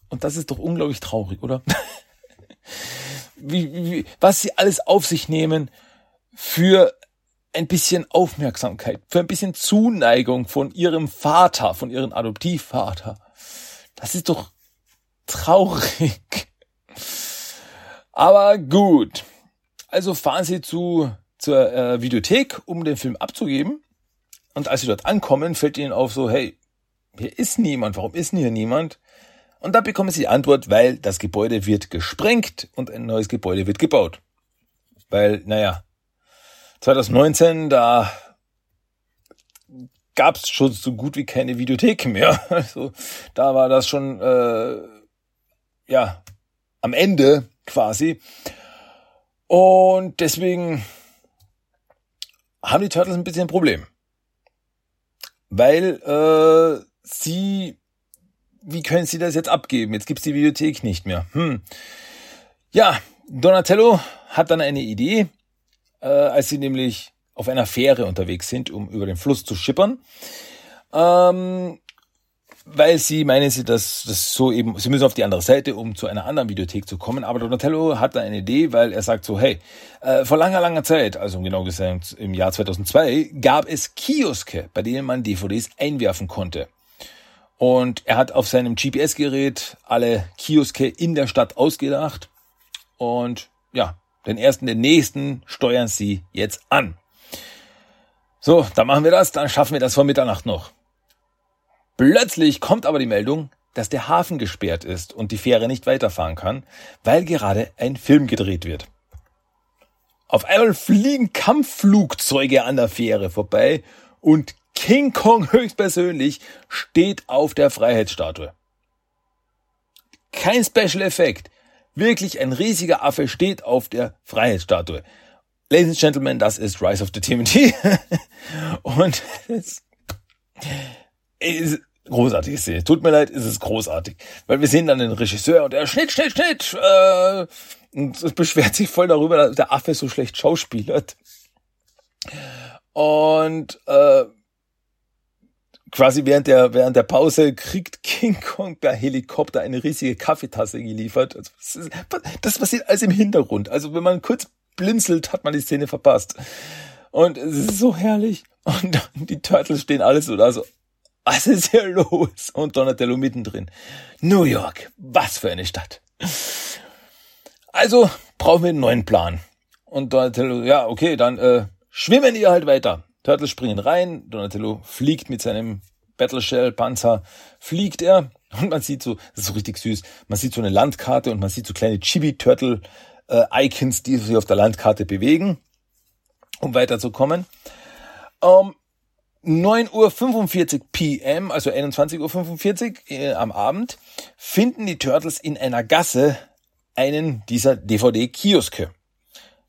Und das ist doch unglaublich traurig, oder? wie, wie, was sie alles auf sich nehmen für ein bisschen Aufmerksamkeit, für ein bisschen Zuneigung von ihrem Vater, von ihrem Adoptivvater. Das ist doch traurig. Aber gut. Also fahren sie zu, zur äh, Videothek, um den Film abzugeben. Und als sie dort ankommen, fällt ihnen auf so, hey, hier ist niemand. Warum ist denn hier niemand? Und da bekommen sie die Antwort, weil das Gebäude wird gesprengt und ein neues Gebäude wird gebaut. Weil, naja, 2019, da gab es schon so gut wie keine Videothek mehr. Also da war das schon äh, ja am Ende quasi. Und deswegen haben die Turtles ein bisschen ein Problem. Weil äh, sie, wie können sie das jetzt abgeben? Jetzt gibt's die Bibliothek nicht mehr. Hm. Ja, Donatello hat dann eine Idee, äh, als sie nämlich auf einer Fähre unterwegs sind, um über den Fluss zu schippern. Ähm, weil sie meinen sie, dass das so eben, sie müssen auf die andere Seite, um zu einer anderen Videothek zu kommen. Aber Donatello hat da eine Idee, weil er sagt so, hey, äh, vor langer, langer Zeit, also genau gesagt im Jahr 2002, gab es Kioske, bei denen man DVDs einwerfen konnte. Und er hat auf seinem GPS-Gerät alle Kioske in der Stadt ausgedacht. Und ja, den ersten, den nächsten steuern sie jetzt an. So, dann machen wir das, dann schaffen wir das vor Mitternacht noch. Plötzlich kommt aber die Meldung, dass der Hafen gesperrt ist und die Fähre nicht weiterfahren kann, weil gerade ein Film gedreht wird. Auf einmal fliegen Kampfflugzeuge an der Fähre vorbei und King Kong höchstpersönlich steht auf der Freiheitsstatue. Kein Special Effekt. Wirklich ein riesiger Affe steht auf der Freiheitsstatue. Ladies and Gentlemen, das ist Rise of the TMT. und es, ist großartige Szene. Tut mir leid, ist es großartig. Weil wir sehen dann den Regisseur und er Schnitt, Schnitt, Schnitt. Äh, und beschwert sich voll darüber, dass der Affe so schlecht schauspielert. Und äh, quasi während der, während der Pause kriegt King Kong per Helikopter eine riesige Kaffeetasse geliefert. Also, das, passiert alles im Hintergrund. Also wenn man kurz blinzelt, hat man die Szene verpasst. Und es ist so herrlich. Und die Turtles stehen alles so da so, was ist hier los? Und Donatello mittendrin. New York, was für eine Stadt. Also brauchen wir einen neuen Plan. Und Donatello, ja, okay, dann äh, schwimmen ihr halt weiter. Turtles springen rein, Donatello fliegt mit seinem Battleshell-Panzer, fliegt er und man sieht so, das ist so richtig süß, man sieht so eine Landkarte und man sieht so kleine Chibi-Turtle-Icons, die sich auf der Landkarte bewegen, um weiterzukommen. Ähm, 9.45 Uhr PM, also 21.45 Uhr äh, am Abend, finden die Turtles in einer Gasse einen dieser DVD-Kioske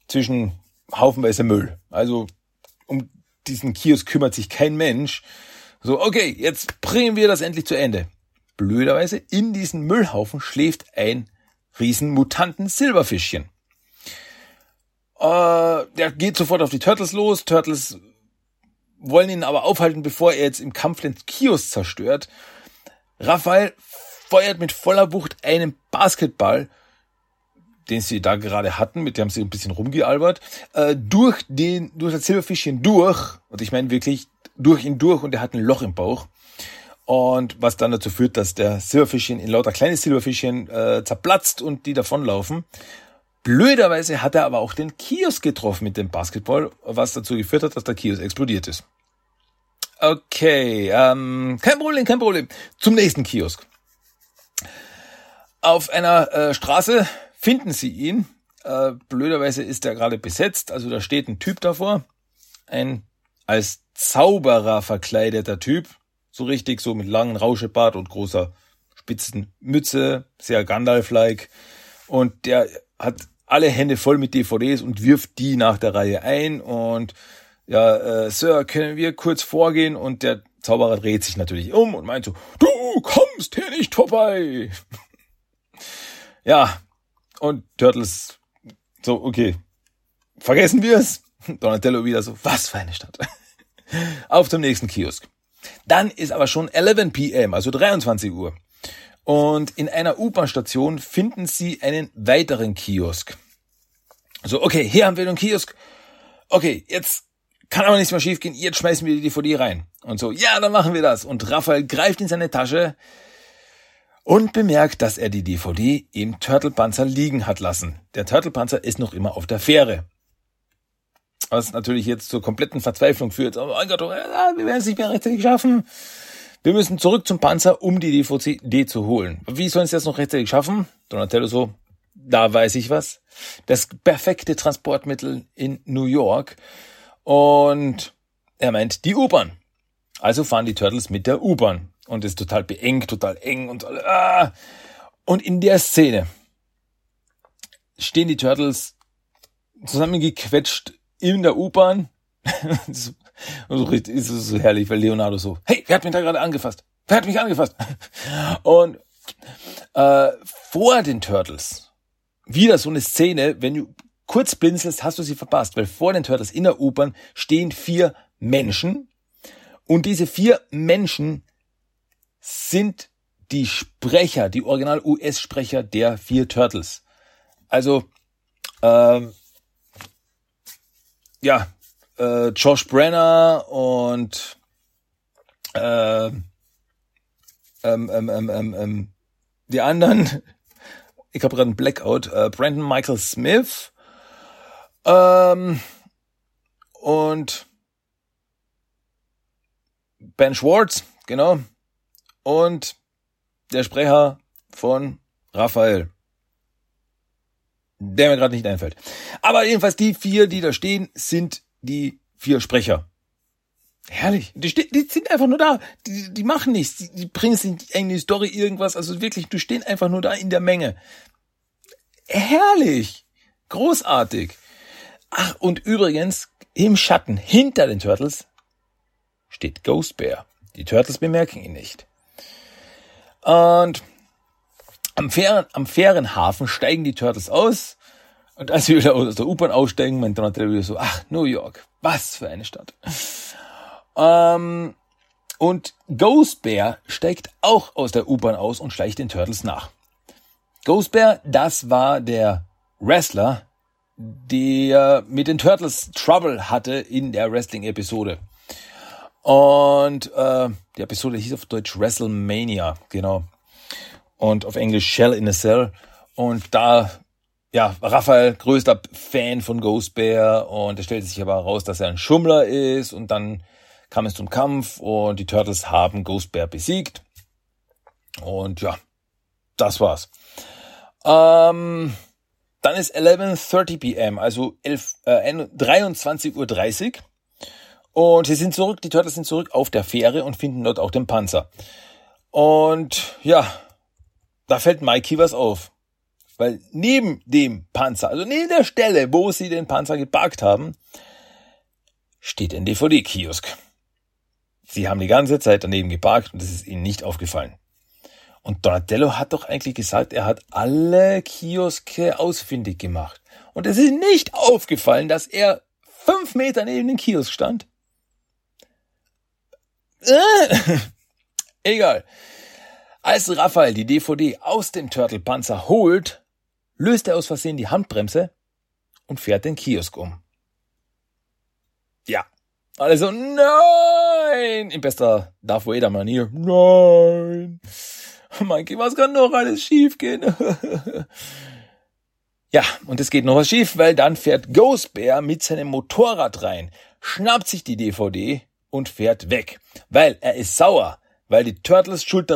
zwischen haufenweise Müll. Also um diesen Kiosk kümmert sich kein Mensch. So, okay, jetzt bringen wir das endlich zu Ende. blöderweise in diesen Müllhaufen schläft ein riesen Mutanten Silberfischchen. Äh, der geht sofort auf die Turtles los. Turtles wollen ihn aber aufhalten, bevor er jetzt im Kampf den Kiosk zerstört. Raphael feuert mit voller Wucht einen Basketball, den sie da gerade hatten, mit dem sie ein bisschen rumgealbert, äh, durch den, durch das Silberfischchen durch, und ich meine wirklich durch ihn durch und er hat ein Loch im Bauch. Und was dann dazu führt, dass der Silberfischchen in lauter kleine Silberfischchen äh, zerplatzt und die davonlaufen. Blöderweise hat er aber auch den Kiosk getroffen mit dem Basketball, was dazu geführt hat, dass der Kiosk explodiert ist. Okay, ähm, kein Problem, kein Problem. Zum nächsten Kiosk. Auf einer äh, Straße finden sie ihn. Äh, blöderweise ist er gerade besetzt, also da steht ein Typ davor. Ein als Zauberer verkleideter Typ. So richtig, so mit langen Rauschebart und großer spitzen Mütze, sehr Gandalf-like. Und der hat alle Hände voll mit DVDs und wirft die nach der Reihe ein und ja, äh, Sir, können wir kurz vorgehen? Und der Zauberer dreht sich natürlich um und meint so, du kommst hier nicht vorbei. ja, und Turtles so, okay, vergessen wir es. Donatello wieder so, was für eine Stadt. Auf zum nächsten Kiosk. Dann ist aber schon 11 p.m., also 23 Uhr. Und in einer U-Bahn-Station finden sie einen weiteren Kiosk. So, okay, hier haben wir den Kiosk. Okay, jetzt kann aber nichts mehr schiefgehen. Jetzt schmeißen wir die DVD rein. Und so, ja, dann machen wir das. Und Raphael greift in seine Tasche und bemerkt, dass er die DVD im Turtle-Panzer liegen hat lassen. Der Turtle-Panzer ist noch immer auf der Fähre. Was natürlich jetzt zur kompletten Verzweiflung führt. Oh mein Gott, wir werden es nicht mehr rechtzeitig schaffen. Wir müssen zurück zum Panzer, um die DVD zu holen. Wie sollen sie das noch rechtzeitig schaffen? Donatello so, da weiß ich was. Das perfekte Transportmittel in New York. Und er meint die U-Bahn. Also fahren die Turtles mit der U-Bahn. Und ist total beengt, total eng und ah. Und in der Szene stehen die Turtles zusammengequetscht in der U-Bahn. So ist es so herrlich, weil Leonardo so, hey, wer hat mich da gerade angefasst? Wer hat mich angefasst? Und äh, vor den Turtles wieder so eine Szene, wenn kurz blinzelst, hast du sie verpasst, weil vor den Turtles in der U-Bahn stehen vier Menschen und diese vier Menschen sind die Sprecher, die Original-US-Sprecher der vier Turtles. Also, ähm, ja, äh, Josh Brenner und äh, ähm, ähm, ähm, ähm, ähm, die anderen, ich habe gerade einen Blackout, äh, Brandon Michael Smith ähm, und Ben Schwartz, genau, und der Sprecher von Raphael der mir gerade nicht einfällt. Aber jedenfalls die vier, die da stehen, sind die vier Sprecher. Herrlich. Die, die sind einfach nur da. Die, die machen nichts. Die, die bringen nicht in die Story irgendwas. Also wirklich, du stehen einfach nur da in der Menge. Herrlich. Großartig. Ach, und übrigens, im Schatten hinter den Turtles steht Ghost Bear. Die Turtles bemerken ihn nicht. Und am fairen, am fairen Hafen steigen die Turtles aus und als sie wieder aus der U-Bahn aussteigen, meint Donatello wieder so, ach, New York, was für eine Stadt. Ähm, und Ghost Bear steigt auch aus der U-Bahn aus und schleicht den Turtles nach. Ghost Bear, das war der Wrestler, der mit den Turtles Trouble hatte in der Wrestling-Episode. Und äh, die Episode hieß auf Deutsch WrestleMania, genau. Und auf Englisch Shell in a Cell. Und da ja, Raphael, größter Fan von Ghost Bear und es stellte sich aber heraus, dass er ein Schummler ist und dann kam es zum Kampf und die Turtles haben Ghost Bear besiegt. Und ja, das war's. Ähm, dann ist 11.30 pm, also 11, äh, 23.30 Uhr. Und sie sind zurück, die Turtles sind zurück auf der Fähre und finden dort auch den Panzer. Und ja, da fällt Mikey was auf. Weil neben dem Panzer, also neben der Stelle, wo sie den Panzer geparkt haben, steht ein DVD-Kiosk. Sie haben die ganze Zeit daneben geparkt und es ist ihnen nicht aufgefallen. Und Donatello hat doch eigentlich gesagt, er hat alle Kioske ausfindig gemacht. Und es ist nicht aufgefallen, dass er fünf Meter neben dem Kiosk stand. Äh, egal. Als Raphael die DVD aus dem Turtle-Panzer holt, löst er aus Versehen die Handbremse und fährt den Kiosk um. Ja, also nein, in bester Darth Vader Manier. Nein. Mikey, was kann noch alles schiefgehen? ja, und es geht noch was schief, weil dann fährt Ghost Bear mit seinem Motorrad rein, schnappt sich die DVD und fährt weg, weil er ist sauer, weil die Turtles schuld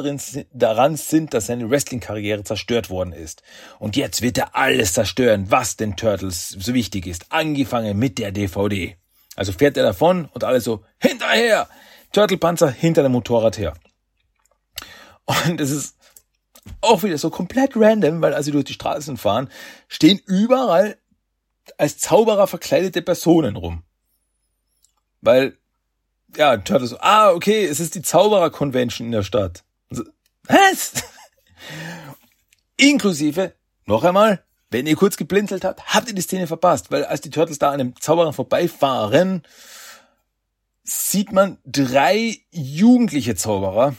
daran sind, dass seine Wrestling-Karriere zerstört worden ist. Und jetzt wird er alles zerstören, was den Turtles so wichtig ist, angefangen mit der DVD. Also fährt er davon und alle so hinterher, Turtle-Panzer hinter dem Motorrad her. Und es ist auch wieder so komplett random, weil als sie durch die Straßen fahren, stehen überall als Zauberer verkleidete Personen rum. Weil, ja, Turtle so, ah, okay, es ist die Zauberer-Convention in der Stadt. So, was? Inklusive, noch einmal, wenn ihr kurz geblinzelt habt, habt ihr die Szene verpasst, weil als die Turtles da an dem Zauberer vorbeifahren, sieht man drei jugendliche Zauberer,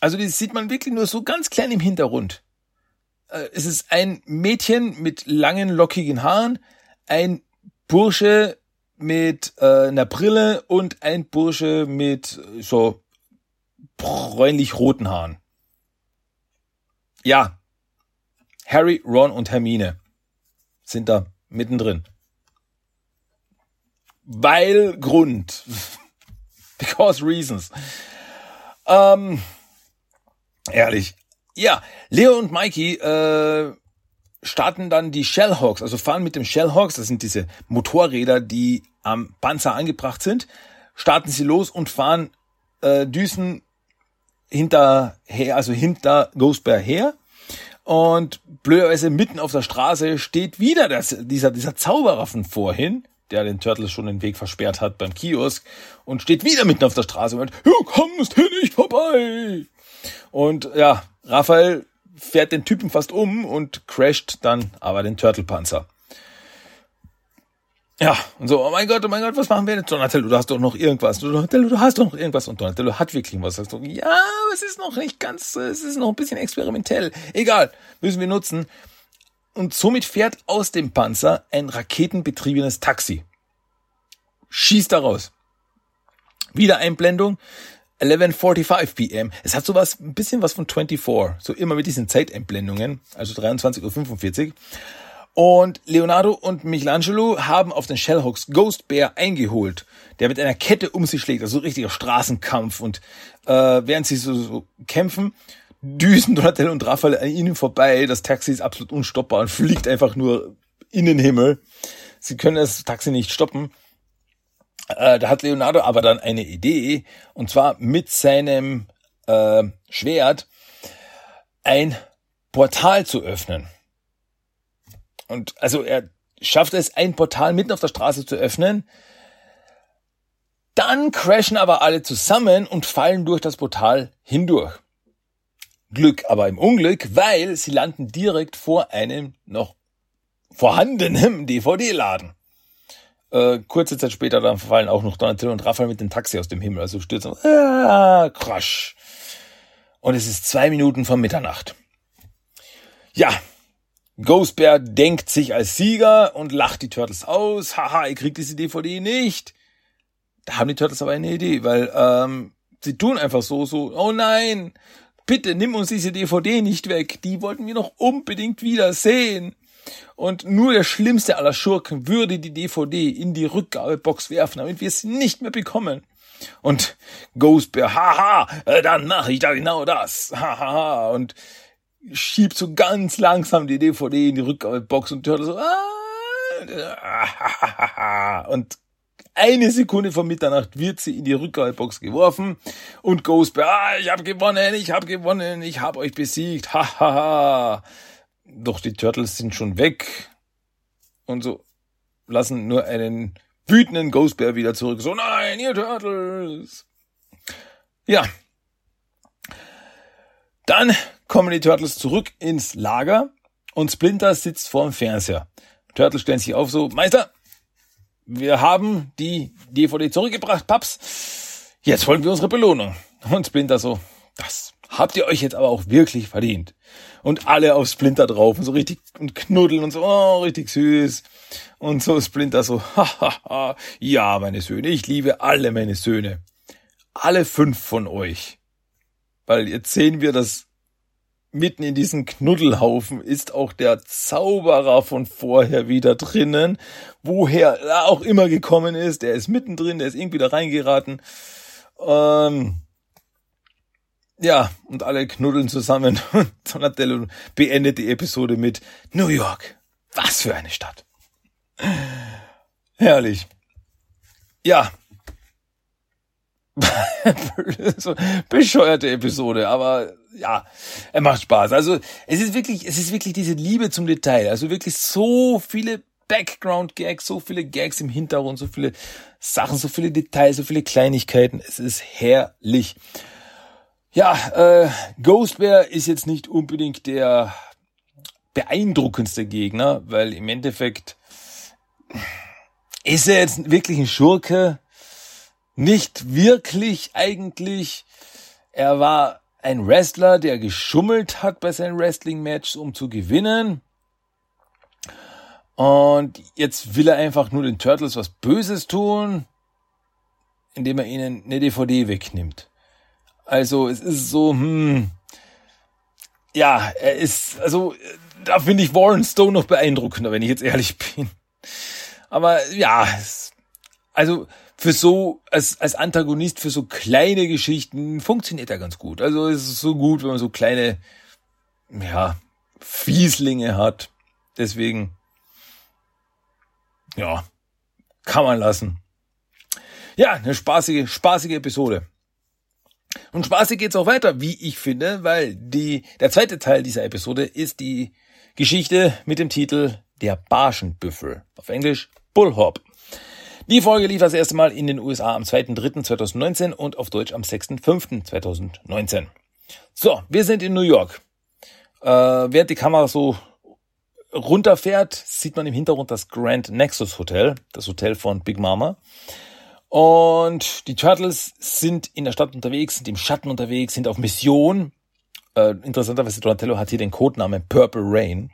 also das sieht man wirklich nur so ganz klein im Hintergrund. Äh, es ist ein Mädchen mit langen, lockigen Haaren, ein Bursche mit äh, einer Brille und ein Bursche mit äh, so bräunlich-roten Haaren. Ja, Harry, Ron und Hermine sind da mittendrin. Weil Grund. Because reasons. Ähm, Ehrlich. Ja, Leo und Mikey äh, starten dann die Shellhawks, also fahren mit dem Shellhawks, das sind diese Motorräder, die am Panzer angebracht sind, starten sie los und fahren äh, Düsen hinterher, also hinter Ghost Bear her. Und blöderweise mitten auf der Straße steht wieder das, dieser, dieser Zauberer vorhin, der den Turtles schon den Weg versperrt hat beim Kiosk und steht wieder mitten auf der Straße und sagt, du kommst hier nicht vorbei. Und ja, Raphael fährt den Typen fast um und crasht dann aber den Turtle-Panzer. Ja, und so, oh mein Gott, oh mein Gott, was machen wir jetzt? Donatello, du hast doch noch irgendwas. Donatello, du hast doch noch irgendwas. Und Donatello hat wirklich was. Sagst du, ja, es ist noch nicht ganz, es ist noch ein bisschen experimentell. Egal, müssen wir nutzen. Und somit fährt aus dem Panzer ein raketenbetriebenes Taxi. Schießt da raus. Wieder Einblendung. 11.45 p.m. Es hat sowas, ein bisschen was von 24. So immer mit diesen Zeitentblendungen. Also 23.45 Uhr. Und Leonardo und Michelangelo haben auf den Shellhawks Ghost Bear eingeholt, der mit einer Kette um sich schlägt, also richtiger Straßenkampf. Und äh, während sie so, so kämpfen, düsen Donatello und Raphael an ihnen vorbei. Das Taxi ist absolut unstoppbar und fliegt einfach nur in den Himmel. Sie können das Taxi nicht stoppen. Äh, da hat Leonardo aber dann eine Idee, und zwar mit seinem äh, Schwert ein Portal zu öffnen. Und also er schafft es, ein Portal mitten auf der Straße zu öffnen. Dann crashen aber alle zusammen und fallen durch das Portal hindurch. Glück aber im Unglück, weil sie landen direkt vor einem noch vorhandenen DVD-Laden. Äh, kurze Zeit später dann fallen auch noch Donatello und Raphael mit dem Taxi aus dem Himmel, also stürzen. Ah, crash. Und es ist zwei Minuten vor Mitternacht. Ja, Ghost Bear denkt sich als Sieger und lacht die Turtles aus. Haha, ihr kriegt diese DVD nicht. Da haben die Turtles aber eine Idee, weil ähm, sie tun einfach so, so, oh nein, bitte nimm uns diese DVD nicht weg. Die wollten wir noch unbedingt wieder sehen. Und nur der schlimmste aller Schurken würde die DVD in die Rückgabebox werfen, damit wir es nicht mehr bekommen. Und Ghostbear, haha, äh, dann mache ich da genau das, haha, und schiebt so ganz langsam die DVD in die Rückgabebox und hört so, ah, und eine Sekunde vor Mitternacht wird sie in die Rückgabebox geworfen. Und Ghostbear, ah, ich habe gewonnen, ich habe gewonnen, ich habe euch besiegt, hahaha. Doch die Turtles sind schon weg und so lassen nur einen wütenden Ghost Bear wieder zurück. So, nein, ihr Turtles! Ja. Dann kommen die Turtles zurück ins Lager und Splinter sitzt vor dem Fernseher. Turtles stellen sich auf so, Meister, wir haben die DVD zurückgebracht, Paps. Jetzt wollen wir unsere Belohnung. Und Splinter so, das habt ihr euch jetzt aber auch wirklich verdient. Und alle auf Splinter drauf und so richtig und knuddeln und so, oh, richtig süß. Und so Splinter so, hahaha, ja, meine Söhne, ich liebe alle meine Söhne. Alle fünf von euch. Weil jetzt sehen wir, dass mitten in diesem Knuddelhaufen ist auch der Zauberer von vorher wieder drinnen. Woher er auch immer gekommen ist, der ist mittendrin, der ist irgendwie da reingeraten. Ähm, ja, und alle knuddeln zusammen. Und Donatello beendet die Episode mit New York. Was für eine Stadt. Herrlich. Ja. so bescheuerte Episode, aber ja, er macht Spaß. Also es ist wirklich, es ist wirklich diese Liebe zum Detail. Also wirklich so viele Background-Gags, so viele Gags im Hintergrund, so viele Sachen, so viele Details, so viele Kleinigkeiten. Es ist herrlich. Ja, äh, Ghost Bear ist jetzt nicht unbedingt der beeindruckendste Gegner, weil im Endeffekt ist er jetzt wirklich ein Schurke? Nicht wirklich eigentlich. Er war ein Wrestler, der geschummelt hat bei seinen Wrestling-Matches, um zu gewinnen. Und jetzt will er einfach nur den Turtles was Böses tun, indem er ihnen eine DVD wegnimmt. Also es ist so, hm, ja, er ist, also da finde ich Warren Stone noch beeindruckender, wenn ich jetzt ehrlich bin. Aber ja, es, also für so, als, als Antagonist für so kleine Geschichten funktioniert er ganz gut. Also es ist so gut, wenn man so kleine, ja, Fieslinge hat. Deswegen, ja, kann man lassen. Ja, eine spaßige, spaßige Episode. Und spaßig geht's auch weiter, wie ich finde, weil die, der zweite Teil dieser Episode ist die Geschichte mit dem Titel Der Barschenbüffel. Auf Englisch Bullhop. Die Folge lief das erste Mal in den USA am 2.3.2019 und auf Deutsch am 6.5.2019. So, wir sind in New York. Äh, während die Kamera so runterfährt, sieht man im Hintergrund das Grand Nexus Hotel, das Hotel von Big Mama. Und die Turtles sind in der Stadt unterwegs, sind im Schatten unterwegs, sind auf Mission. Äh, interessanterweise, Donatello hat hier den Codenamen Purple Rain.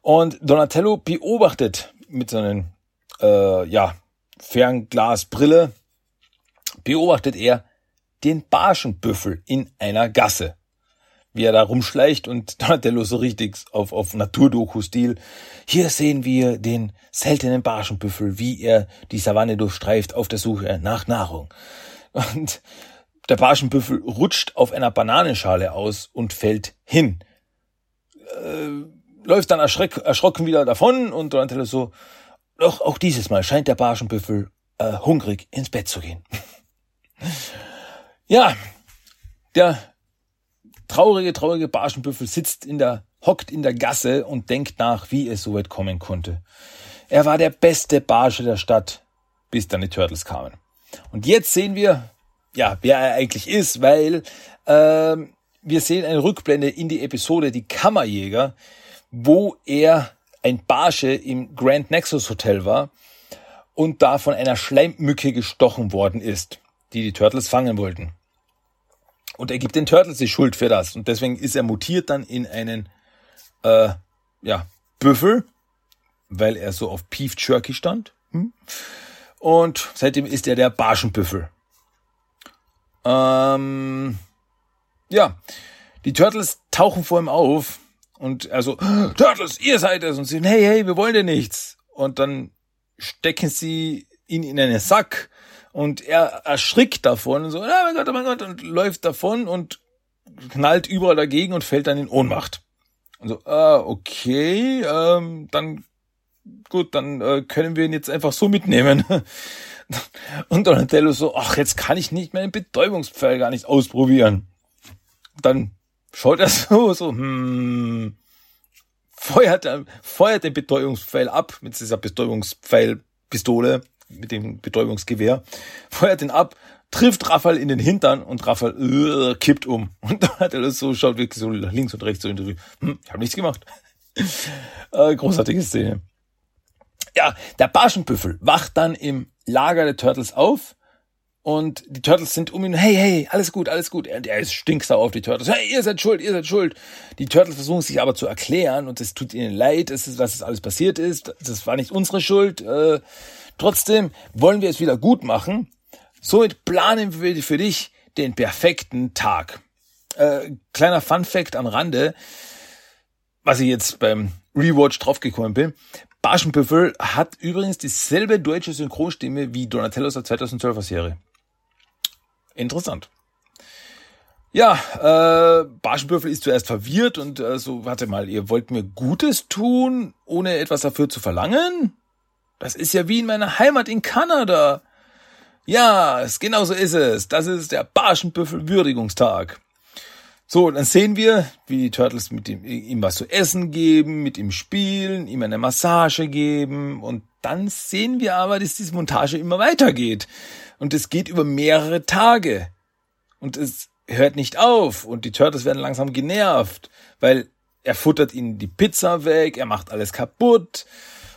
Und Donatello beobachtet mit seinen, äh, ja, Fernglasbrille, beobachtet er den Barschenbüffel in einer Gasse wie er da rumschleicht und Donatello so richtig auf, auf Naturdoku-Stil. Hier sehen wir den seltenen Barschenbüffel, wie er die Savanne durchstreift auf der Suche nach Nahrung. Und der Barschenbüffel rutscht auf einer Bananenschale aus und fällt hin. Äh, läuft dann erschreck, erschrocken wieder davon und Donatello so, doch auch dieses Mal scheint der Barschenbüffel äh, hungrig ins Bett zu gehen. ja, der traurige, traurige Barschenbüffel sitzt in der, hockt in der Gasse und denkt nach, wie es so weit kommen konnte. Er war der beste Barsche der Stadt, bis dann die Turtles kamen. Und jetzt sehen wir, ja, wer er eigentlich ist, weil äh, wir sehen eine Rückblende in die Episode Die Kammerjäger, wo er ein Barsche im Grand Nexus Hotel war und da von einer Schleimmücke gestochen worden ist, die die Turtles fangen wollten. Und er gibt den Turtles die Schuld für das. Und deswegen ist er mutiert dann in einen, äh, ja, Büffel, weil er so auf Beef Jerky stand. Hm? Und seitdem ist er der Barschenbüffel. Ähm, ja, die Turtles tauchen vor ihm auf und also Turtles, ihr seid es und sie, hey, hey, wir wollen dir nichts. Und dann stecken sie ihn in einen Sack und er erschrickt davon und so, oh mein Gott, oh mein Gott, und läuft davon und knallt überall dagegen und fällt dann in Ohnmacht. Und so, ah, okay, ähm, dann gut, dann äh, können wir ihn jetzt einfach so mitnehmen. und Donatello so, ach, jetzt kann ich nicht meinen Betäubungspfeil gar nicht ausprobieren. Dann schaut er so, so, hm, feuert, feuert den Betäubungspfeil ab mit dieser Betäubungspfeilpistole mit dem Betäubungsgewehr, feuert ihn ab, trifft Raphael in den Hintern und Raphael äh, kippt um. Und dann hat er das so, schaut wirklich so links und rechts so Interview. Hm, ich habe nichts gemacht. äh, großartige Szene. Ja, der Barschenbüffel wacht dann im Lager der Turtles auf und die Turtles sind um ihn, hey, hey, alles gut, alles gut. Er, er ist stinksau auf die Turtles. Hey, ihr seid schuld, ihr seid schuld. Die Turtles versuchen sich aber zu erklären und es tut ihnen leid, es ist, was alles passiert ist. Das war nicht unsere Schuld. Äh, trotzdem wollen wir es wieder gut machen. Somit planen wir für dich den perfekten Tag. Äh, kleiner Fun Fact am Rande, was ich jetzt beim Rewatch draufgekommen bin. Barschenbüffel hat übrigens dieselbe deutsche Synchronstimme wie Donatello aus der 2012er Serie. Interessant. Ja, äh, Barschenbüffel ist zuerst verwirrt und äh, so, warte mal, ihr wollt mir Gutes tun, ohne etwas dafür zu verlangen? Das ist ja wie in meiner Heimat in Kanada. Ja, es, genau so ist es. Das ist der Barschenbüffel-Würdigungstag. So, dann sehen wir, wie die Turtles mit ihm, ihm was zu essen geben, mit ihm spielen, ihm eine Massage geben und dann sehen wir aber, dass diese Montage immer weitergeht. Und es geht über mehrere Tage. Und es hört nicht auf. Und die Turtles werden langsam genervt, weil er futtert ihnen die Pizza weg, er macht alles kaputt.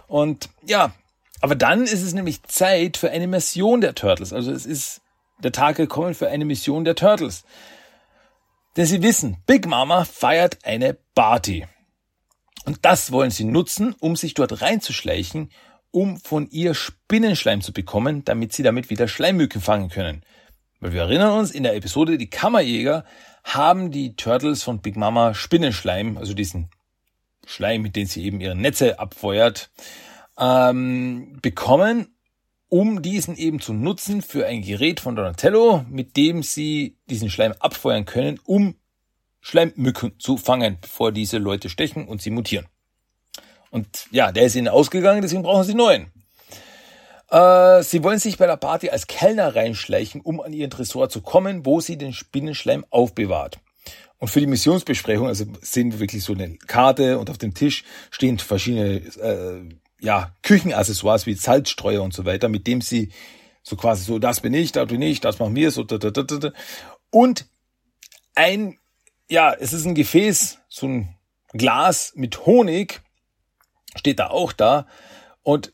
Und ja, aber dann ist es nämlich Zeit für eine Mission der Turtles. Also es ist der Tag gekommen für eine Mission der Turtles. Denn sie wissen, Big Mama feiert eine Party. Und das wollen sie nutzen, um sich dort reinzuschleichen, um von ihr Spinnenschleim zu bekommen, damit sie damit wieder Schleimmücken fangen können. Weil wir erinnern uns, in der Episode Die Kammerjäger haben die Turtles von Big Mama Spinnenschleim, also diesen Schleim, mit dem sie eben ihre Netze abfeuert, ähm, bekommen, um diesen eben zu nutzen für ein Gerät von Donatello, mit dem sie diesen Schleim abfeuern können, um Schleimmücken zu fangen, bevor diese Leute stechen und sie mutieren. Und ja, der ist ihnen ausgegangen, deswegen brauchen sie neuen. Äh, sie wollen sich bei der Party als Kellner reinschleichen, um an ihren Tresor zu kommen, wo sie den Spinnenschleim aufbewahrt. Und für die Missionsbesprechung, also sehen wir wirklich so eine Karte und auf dem Tisch stehen verschiedene äh, ja, Küchenaccessoires wie Salzstreuer und so weiter, mit dem sie so quasi so, das bin ich, das bin ich, das machen wir, so, da, da, da, da. und ein, ja, es ist ein Gefäß, so ein Glas mit Honig, steht da auch da, und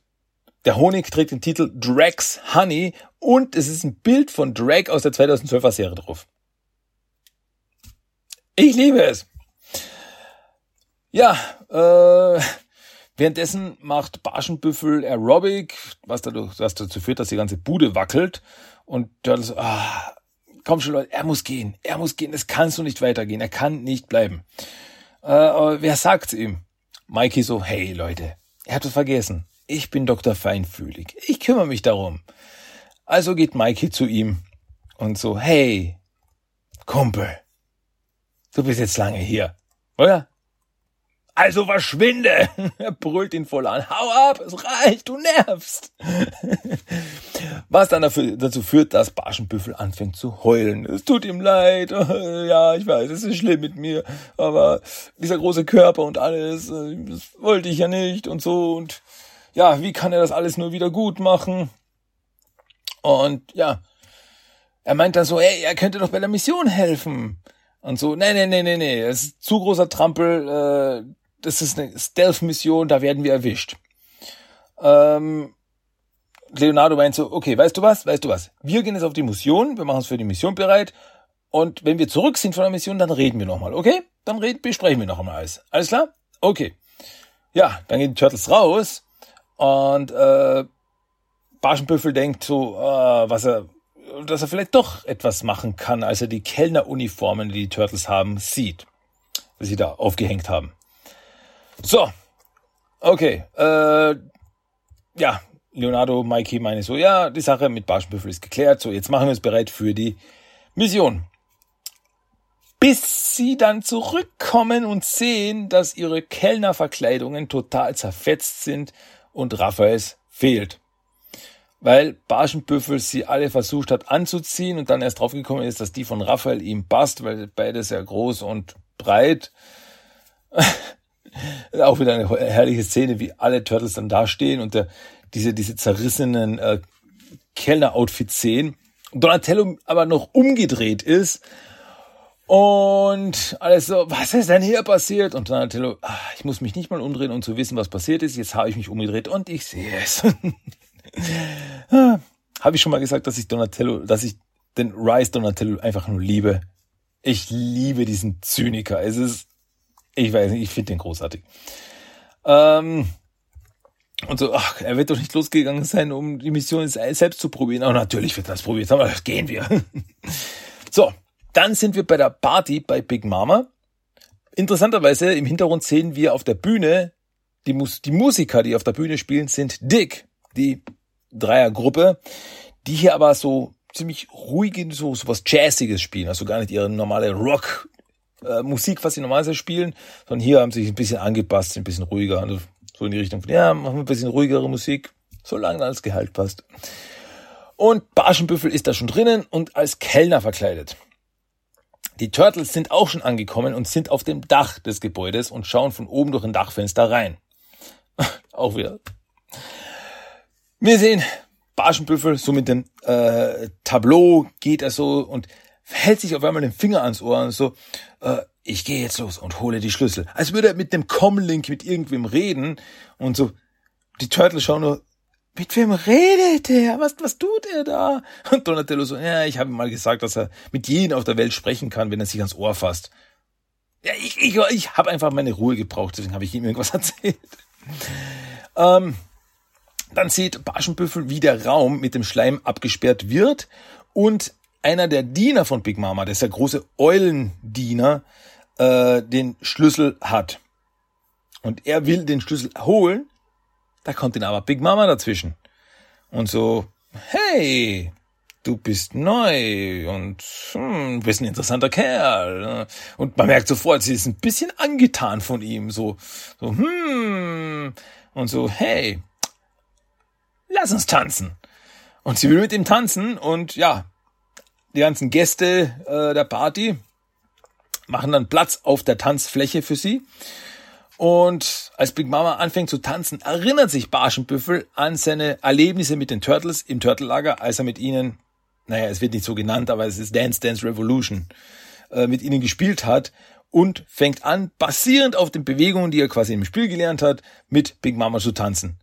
der Honig trägt den Titel Drax Honey und es ist ein Bild von Drag aus der 2012er Serie drauf. Ich liebe es. Ja, äh, Währenddessen macht Barschenbüffel Aerobic, was, dadurch, was dazu führt, dass die ganze Bude wackelt. Und Turtle so, ah, komm schon Leute, er muss gehen, er muss gehen, es kann so nicht weitergehen, er kann nicht bleiben. Äh, aber wer sagt's ihm? Mikey so, hey Leute, ihr habt es vergessen, ich bin Dr. Feinfühlig, ich kümmere mich darum. Also geht Mikey zu ihm und so, hey, Kumpel, du bist jetzt lange hier, oder? Also verschwinde! Er brüllt ihn voll an. Hau ab, es reicht, du nervst! Was dann dafür, dazu führt, dass Barschenbüffel anfängt zu heulen. Es tut ihm leid. Ja, ich weiß, es ist schlimm mit mir. Aber dieser große Körper und alles, das wollte ich ja nicht und so. Und ja, wie kann er das alles nur wieder gut machen? Und ja, er meint dann so, ey, er könnte doch bei der Mission helfen. Und so, nee, nee, nee, nee, nee, es ist zu großer Trampel, äh, das ist eine Stealth-Mission, da werden wir erwischt. Ähm, Leonardo meint so, okay, weißt du was, weißt du was, wir gehen jetzt auf die Mission, wir machen uns für die Mission bereit und wenn wir zurück sind von der Mission, dann reden wir nochmal, okay? Dann reden, besprechen wir noch einmal alles. Alles klar? Okay. Ja, dann gehen die Turtles raus und äh, Barschenbüffel denkt so, äh, was er, dass er vielleicht doch etwas machen kann, als er die Kellneruniformen, die die Turtles haben, sieht, die sie da aufgehängt haben. So, okay. Äh, ja, Leonardo, Mikey meine so, ja, die Sache mit Barschenbüffel ist geklärt. So, jetzt machen wir uns bereit für die Mission. Bis sie dann zurückkommen und sehen, dass ihre Kellnerverkleidungen total zerfetzt sind und Raphaels fehlt. Weil Barschenbüffel sie alle versucht hat anzuziehen und dann erst draufgekommen ist, dass die von Raphael ihm passt, weil beide sehr groß und breit. Auch wieder eine herrliche Szene, wie alle Turtles dann dastehen und der, diese, diese zerrissenen äh, Kellner-Outfits sehen Donatello aber noch umgedreht ist und alles so, was ist denn hier passiert? Und Donatello, ach, ich muss mich nicht mal umdrehen, um zu wissen, was passiert ist. Jetzt habe ich mich umgedreht und ich sehe es. habe ich schon mal gesagt, dass ich Donatello, dass ich den Rise Donatello einfach nur liebe. Ich liebe diesen Zyniker. Es ist, ich weiß nicht, ich finde den großartig. Ähm, und so, ach, er wird doch nicht losgegangen sein, um die Mission selbst zu probieren. Aber natürlich wird das probiert. Aber gehen wir. so, dann sind wir bei der Party bei Big Mama. Interessanterweise im Hintergrund sehen wir auf der Bühne, die, Mus die Musiker, die auf der Bühne spielen, sind Dick, die Dreiergruppe, die hier aber so ziemlich ruhig so, so was Jazziges spielen, also gar nicht ihre normale Rock äh, Musik, was sie normalerweise spielen, sondern hier haben sie sich ein bisschen angepasst, ein bisschen ruhiger, also so in die Richtung von, ja, machen wir ein bisschen ruhigere Musik, solange alles Gehalt passt. Und Barschenbüffel ist da schon drinnen und als Kellner verkleidet. Die Turtles sind auch schon angekommen und sind auf dem Dach des Gebäudes und schauen von oben durch ein Dachfenster rein. auch wieder. Wir sehen Barschenbüffel, so mit dem äh, Tableau geht er so und hält sich auf einmal den Finger ans Ohr und so, äh, ich gehe jetzt los und hole die Schlüssel. Als würde er mit dem Comlink mit irgendwem reden und so. Die Turtles schauen nur, mit wem redet er? Was, was tut er da? Und Donatello so, ja, ich habe ihm mal gesagt, dass er mit jedem auf der Welt sprechen kann, wenn er sich ans Ohr fasst. Ja, ich, ich, ich habe einfach meine Ruhe gebraucht, deswegen habe ich ihm irgendwas erzählt. Ähm, dann sieht Baschenbüffel, wie der Raum mit dem Schleim abgesperrt wird und einer der Diener von Big Mama, das ist der große Eulendiener, äh, den Schlüssel hat. Und er will den Schlüssel holen, da kommt dann aber Big Mama dazwischen. Und so, hey, du bist neu und hm, bist ein interessanter Kerl. Und man merkt sofort, sie ist ein bisschen angetan von ihm. So, so, hm, und so, hey, lass uns tanzen. Und sie will mit ihm tanzen und ja, die ganzen Gäste äh, der Party machen dann Platz auf der Tanzfläche für sie. Und als Big Mama anfängt zu tanzen, erinnert sich Barschenbüffel an seine Erlebnisse mit den Turtles im Turtellager, als er mit ihnen, naja, es wird nicht so genannt, aber es ist Dance Dance Revolution, äh, mit ihnen gespielt hat und fängt an, basierend auf den Bewegungen, die er quasi im Spiel gelernt hat, mit Big Mama zu tanzen.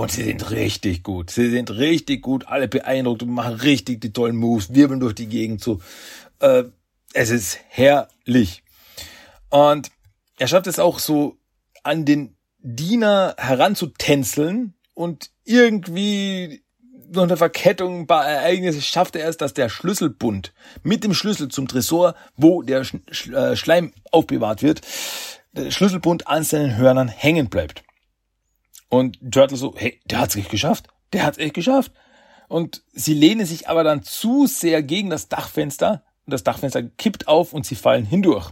Und sie sind richtig gut. Sie sind richtig gut, alle beeindruckt und machen richtig die tollen Moves, wirbeln durch die Gegend so. Äh, es ist herrlich. Und er schafft es auch so an den Diener heranzutänzeln und irgendwie noch eine Verkettung bei Ereignissen schafft er es, dass der Schlüsselbund mit dem Schlüssel zum Tresor, wo der äh, Schleim aufbewahrt wird, der Schlüsselbund an seinen Hörnern hängen bleibt. Und Turtle so, hey, der hat's echt geschafft. Der hat's echt geschafft. Und sie lehnen sich aber dann zu sehr gegen das Dachfenster und das Dachfenster kippt auf und sie fallen hindurch.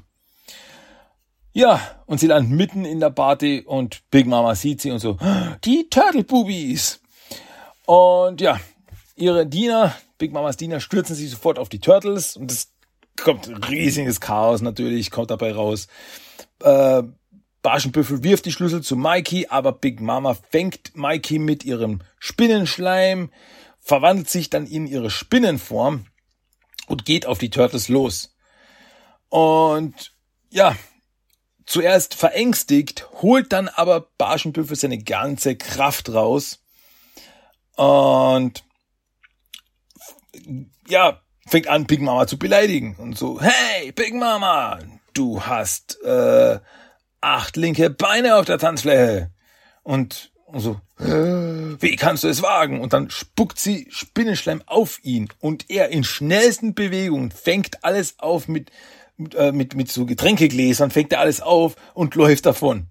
Ja, und sie landen mitten in der Party und Big Mama sieht sie und so, die Turtle Boobies. Und ja, ihre Diener, Big Mamas Diener, stürzen sich sofort auf die Turtles und es kommt riesiges Chaos natürlich, kommt dabei raus. Äh, Barschenbüffel wirft die Schlüssel zu Mikey, aber Big Mama fängt Mikey mit ihrem Spinnenschleim, verwandelt sich dann in ihre Spinnenform und geht auf die Turtles los. Und ja, zuerst verängstigt, holt dann aber Barschenbüffel seine ganze Kraft raus und ja, fängt an, Big Mama zu beleidigen und so, hey, Big Mama, du hast äh, acht linke Beine auf der Tanzfläche. Und, und so, wie kannst du es wagen? Und dann spuckt sie Spinnenschleim auf ihn und er in schnellsten Bewegungen fängt alles auf mit, mit, äh, mit, mit so Getränkegläsern, fängt er alles auf und läuft davon.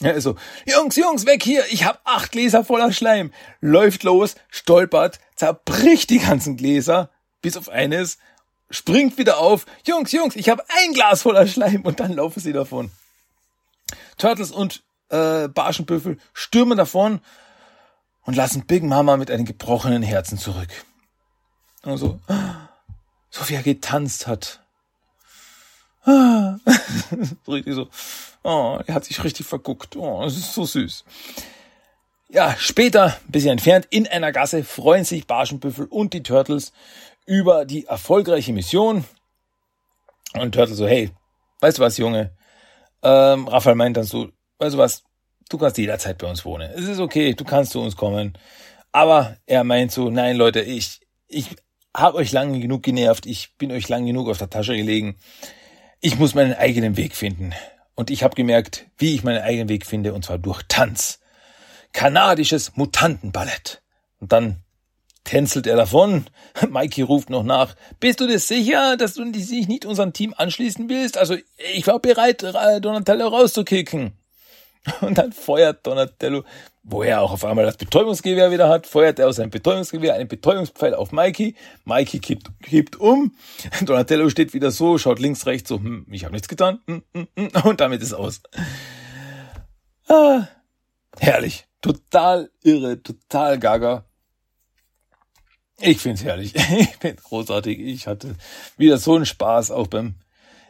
Ja, also, Jungs, Jungs, weg hier, ich hab acht Gläser voller Schleim. Läuft los, stolpert, zerbricht die ganzen Gläser, bis auf eines, springt wieder auf. Jungs, Jungs, ich hab ein Glas voller Schleim und dann laufen sie davon. Turtles und äh, Barschenbüffel stürmen davon und lassen Big Mama mit einem gebrochenen Herzen zurück. Und so, so wie er getanzt hat. so richtig so, oh, er hat sich richtig verguckt. Oh, das ist so süß. Ja, später, ein bisschen entfernt, in einer Gasse freuen sich Barschenbüffel und die Turtles über die erfolgreiche Mission. Und Turtle so, hey, weißt du was, Junge? Ähm, Raphael meint dann so, weißt du was, du kannst jederzeit bei uns wohnen. Es ist okay, du kannst zu uns kommen. Aber er meint so, nein, Leute, ich, ich habe euch lange genug genervt, ich bin euch lang genug auf der Tasche gelegen. Ich muss meinen eigenen Weg finden. Und ich habe gemerkt, wie ich meinen eigenen Weg finde, und zwar durch Tanz. Kanadisches Mutantenballett. Und dann tänzelt er davon. Mikey ruft noch nach. Bist du dir sicher, dass du dich nicht unserem Team anschließen willst? Also, ich war bereit, Donatello rauszukicken. Und dann feuert Donatello, wo er auch auf einmal das Betäubungsgewehr wieder hat, feuert er aus seinem Betäubungsgewehr einen Betäubungspfeil auf Mikey. Mikey kippt, kippt um. Donatello steht wieder so, schaut links, rechts so, hm, ich habe nichts getan. Hm, hm, hm, und damit ist aus. Ah, herrlich. Total irre, total gaga. Ich find's herrlich. Ich bin großartig. Ich hatte wieder so einen Spaß auch beim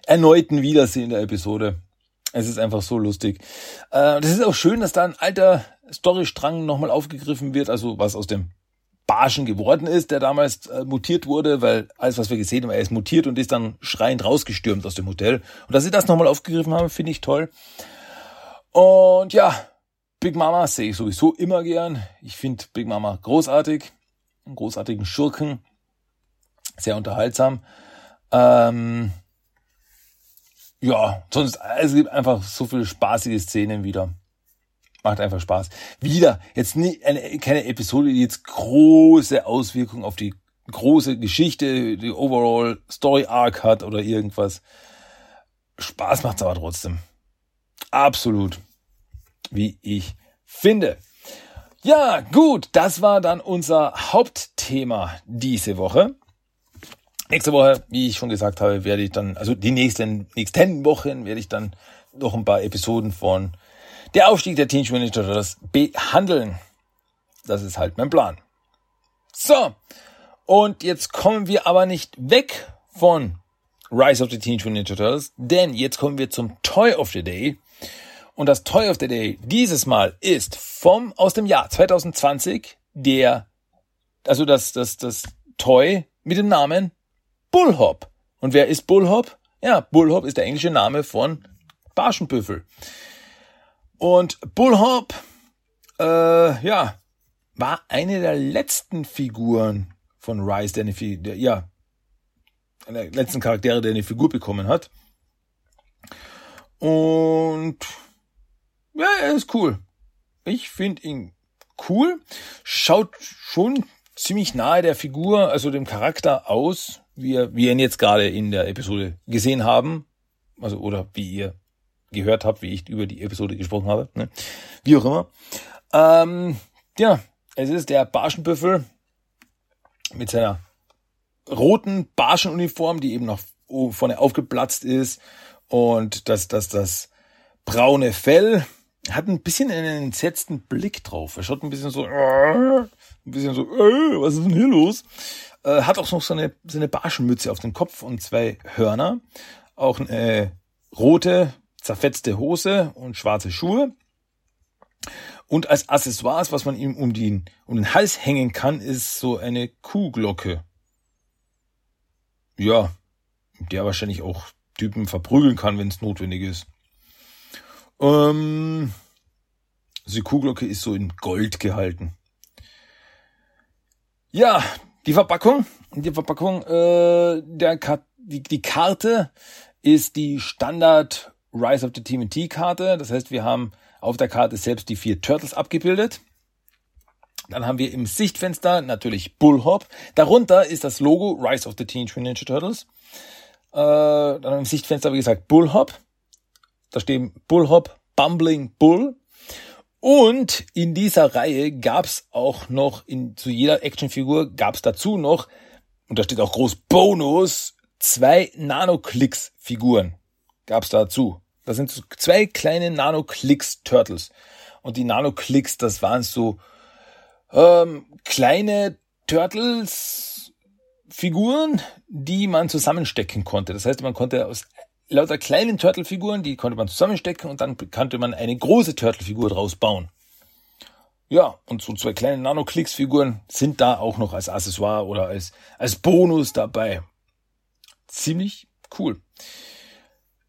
erneuten Wiedersehen der Episode. Es ist einfach so lustig. Äh, das ist auch schön, dass da ein alter Storystrang nochmal aufgegriffen wird, also was aus dem Barschen geworden ist, der damals äh, mutiert wurde, weil alles, was wir gesehen haben, er ist mutiert und ist dann schreiend rausgestürmt aus dem Hotel. Und dass sie das nochmal aufgegriffen haben, finde ich toll. Und ja, Big Mama sehe ich sowieso immer gern. Ich finde Big Mama großartig. Einen großartigen Schurken. Sehr unterhaltsam. Ähm, ja, sonst, es gibt einfach so viele spaßige Szenen wieder. Macht einfach Spaß. Wieder, jetzt nie, eine, keine Episode, die jetzt große Auswirkungen auf die große Geschichte, die Overall Story Arc hat oder irgendwas. Spaß macht's aber trotzdem. Absolut. Wie ich finde. Ja, gut, das war dann unser Hauptthema diese Woche. Nächste Woche, wie ich schon gesagt habe, werde ich dann, also die nächsten, nächsten Wochen werde ich dann noch ein paar Episoden von Der Aufstieg der Teenage Mutant Ninja Turtles behandeln. Das ist halt mein Plan. So. Und jetzt kommen wir aber nicht weg von Rise of the Teenage Mutant Ninja Turtles, denn jetzt kommen wir zum Toy of the Day. Und das Toy of the Day dieses Mal ist vom, aus dem Jahr 2020, der, also das, das, das Toy mit dem Namen Bullhop. Und wer ist Bullhop? Ja, Bullhop ist der englische Name von Barschenbüffel. Und Bullhop, äh, ja, war eine der letzten Figuren von Rise, der eine, der, ja, einer der letzten Charaktere, der eine Figur bekommen hat. Und ja, er ist cool. Ich finde ihn cool. Schaut schon ziemlich nahe der Figur, also dem Charakter aus, wie, wir, wie ihr ihn jetzt gerade in der Episode gesehen haben. Also, oder wie ihr gehört habt, wie ich über die Episode gesprochen habe. Ne? Wie auch immer. Ähm, ja, es ist der Barschenbüffel mit seiner roten Barschenuniform, die eben noch vorne aufgeplatzt ist und das, das, das braune Fell hat ein bisschen einen entsetzten Blick drauf. Er schaut ein bisschen so, äh, ein bisschen so, äh, was ist denn hier los? Äh, hat auch noch so eine, so eine Barschenmütze auf dem Kopf und zwei Hörner. Auch eine rote, zerfetzte Hose und schwarze Schuhe. Und als Accessoires, was man ihm um den, um den Hals hängen kann, ist so eine Kuhglocke. Ja, der wahrscheinlich auch Typen verprügeln kann, wenn es notwendig ist. Ähm, also die Kuhglocke ist so in Gold gehalten. Ja, die Verpackung, die Verpackung, äh, der die, die Karte ist die Standard Rise of the TMT Karte. Das heißt, wir haben auf der Karte selbst die vier Turtles abgebildet. Dann haben wir im Sichtfenster natürlich Bullhop. Darunter ist das Logo Rise of the Teenage Mutant Ninja Turtles. Äh, dann im Sichtfenster, wie gesagt, Bullhop. Da stehen Bullhop, Bumbling Bull. Und in dieser Reihe gab's auch noch, in, zu jeder Actionfigur gab's dazu noch, und da steht auch groß Bonus, zwei Nanoclicks-Figuren gab's dazu. Das sind so zwei kleine Nanoclicks-Turtles. Und die Nanoclicks, das waren so ähm, kleine Turtles-Figuren, die man zusammenstecken konnte. Das heißt, man konnte aus lauter kleinen Turtle-Figuren, die konnte man zusammenstecken und dann konnte man eine große Turtle-Figur draus bauen. Ja, und so zwei kleine Nano-Klicks-Figuren sind da auch noch als Accessoire oder als, als Bonus dabei. Ziemlich cool.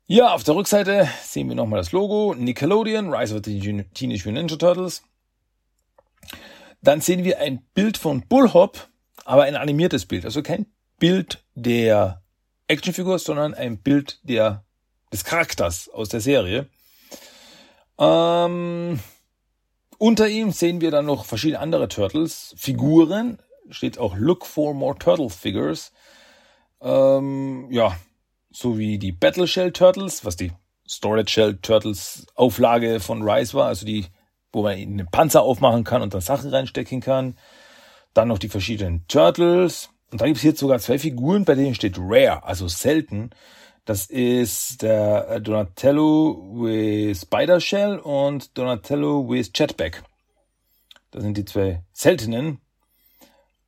Ja, auf der Rückseite sehen wir nochmal das Logo. Nickelodeon, Rise of the Teenage Mutant Ninja Turtles. Dann sehen wir ein Bild von Bullhop, aber ein animiertes Bild. Also kein Bild der Actionfigur, sondern ein Bild der, des Charakters aus der Serie. Ähm, unter ihm sehen wir dann noch verschiedene andere Turtles, Figuren, steht auch Look for more Turtle Figures. Ähm, ja, so wie die Battle Shell Turtles, was die Storage Shell Turtles Auflage von Rise war, also die, wo man einen Panzer aufmachen kann und dann Sachen reinstecken kann. Dann noch die verschiedenen Turtles. Und dann gibt es jetzt sogar zwei Figuren, bei denen steht Rare, also selten. Das ist der äh, Donatello with Spider Shell und Donatello with Jetpack. Das sind die zwei seltenen.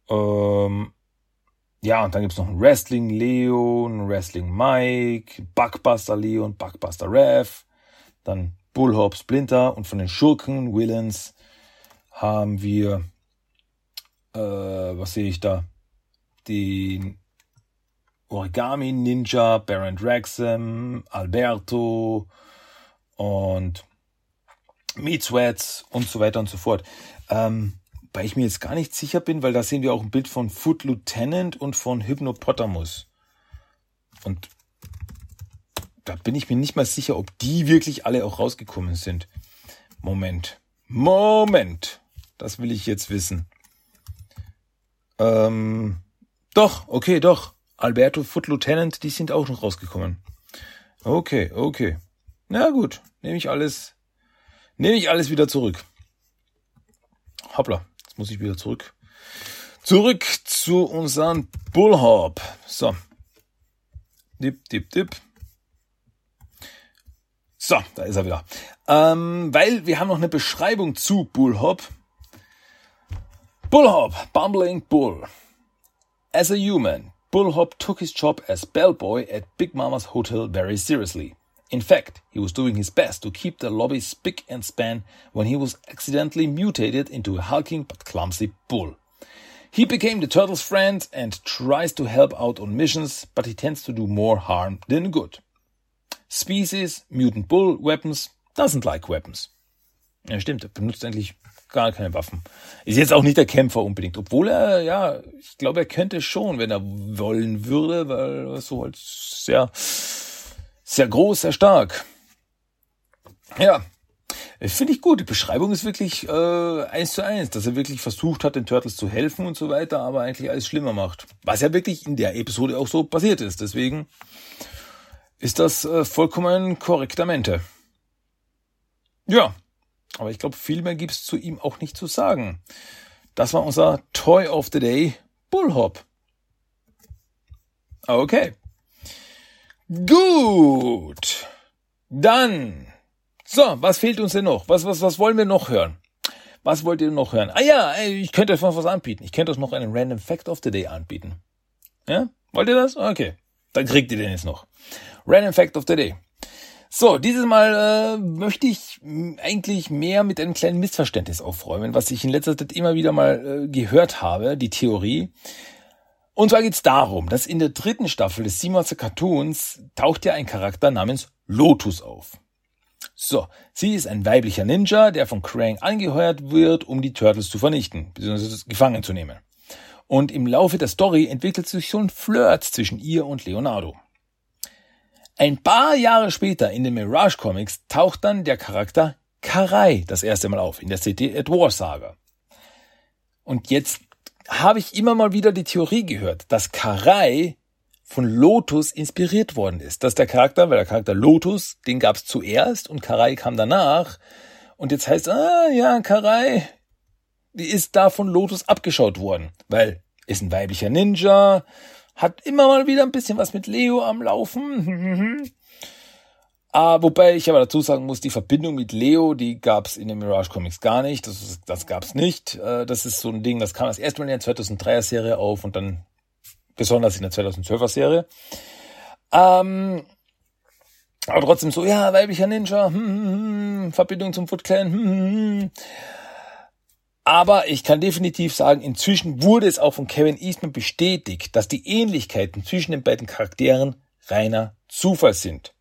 Ähm, ja, und dann gibt's noch ein Wrestling Leo, ein Wrestling Mike, Bugbuster Leo und Bugbuster Rev. Dann Bullhop Splinter und von den Schurken Villains haben wir, äh, was sehe ich da? Den Origami Ninja, Baron Draxam, Alberto und Meatsweats und so weiter und so fort. Ähm, weil ich mir jetzt gar nicht sicher bin, weil da sehen wir auch ein Bild von Foot Lieutenant und von Hypnopotamus. Und da bin ich mir nicht mal sicher, ob die wirklich alle auch rausgekommen sind. Moment. Moment. Das will ich jetzt wissen. Ähm, doch, okay, doch. Alberto Foot Lieutenant, die sind auch noch rausgekommen. Okay, okay. Na gut, nehme ich alles, nehme ich alles wieder zurück. Hoppla, jetzt muss ich wieder zurück. Zurück zu unserem Bullhop. So. Dip, dip, dip. So, da ist er wieder. Ähm, weil wir haben noch eine Beschreibung zu Bullhop. Bullhop, bumbling bull. As a human, Bullhop took his job as bellboy at Big Mama's Hotel very seriously. In fact, he was doing his best to keep the lobby spick and span when he was accidentally mutated into a hulking but clumsy bull. He became the turtle's friend and tries to help out on missions, but he tends to do more harm than good. Species, mutant bull weapons, doesn't like weapons. Ja, stimmt, benutzt eigentlich gar keine Waffen. Ist jetzt auch nicht der Kämpfer unbedingt, obwohl er, ja, ich glaube, er könnte schon, wenn er wollen würde, weil er so halt sehr, sehr groß, sehr stark. Ja, finde ich gut. Die Beschreibung ist wirklich äh, eins zu eins, dass er wirklich versucht hat, den Turtles zu helfen und so weiter, aber eigentlich alles schlimmer macht. Was ja wirklich in der Episode auch so passiert ist. Deswegen ist das äh, vollkommen korrektamente. Ja, aber ich glaube, viel mehr gibt's zu ihm auch nicht zu sagen. Das war unser Toy of the Day, Bullhop. Okay. Gut. Dann. So, was fehlt uns denn noch? Was, was, was wollen wir noch hören? Was wollt ihr noch hören? Ah ja, ich könnte euch was anbieten. Ich könnte euch noch einen Random Fact of the Day anbieten. Ja? Wollt ihr das? Okay. Dann kriegt ihr den jetzt noch. Random Fact of the Day. So, dieses Mal äh, möchte ich eigentlich mehr mit einem kleinen Missverständnis aufräumen, was ich in letzter Zeit immer wieder mal äh, gehört habe, die Theorie. Und zwar geht es darum, dass in der dritten Staffel des Simonser Cartoons taucht ja ein Charakter namens Lotus auf. So, sie ist ein weiblicher Ninja, der von Krang angeheuert wird, um die Turtles zu vernichten, bzw. gefangen zu nehmen. Und im Laufe der Story entwickelt sich so ein Flirt zwischen ihr und Leonardo. Ein paar Jahre später in den Mirage Comics taucht dann der Charakter Karai das erste Mal auf in der City at War Saga. Und jetzt habe ich immer mal wieder die Theorie gehört, dass Karai von Lotus inspiriert worden ist. Dass der Charakter, weil der Charakter Lotus, den gab es zuerst und Karai kam danach. Und jetzt heißt, ah ja, Karai, die ist da von Lotus abgeschaut worden, weil ist ein weiblicher Ninja, hat immer mal wieder ein bisschen was mit Leo am Laufen. ah, wobei ich aber dazu sagen muss, die Verbindung mit Leo, die gab's in den Mirage Comics gar nicht. Das, das gab's nicht. Äh, das ist so ein Ding, das kam das erste Mal in der 2003er Serie auf und dann besonders in der 2012er Serie. Ähm, aber trotzdem so, ja, weiblicher Ninja, hm, hm, hm, Verbindung zum Foot Clan. Hm, hm, hm. Aber ich kann definitiv sagen, inzwischen wurde es auch von Kevin Eastman bestätigt, dass die Ähnlichkeiten zwischen den beiden Charakteren reiner Zufall sind.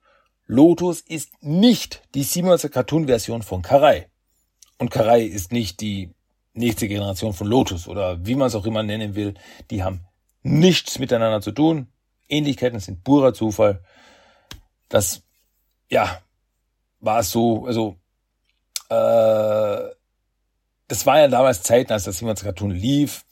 Lotus ist nicht die 97 Cartoon-Version von Karai. Und Karai ist nicht die nächste Generation von Lotus oder wie man es auch immer nennen will. Die haben nichts miteinander zu tun. Ähnlichkeiten sind purer Zufall. Das, ja, war so, also, äh, das war ja damals Zeiten, als das Simons Cartoon lief,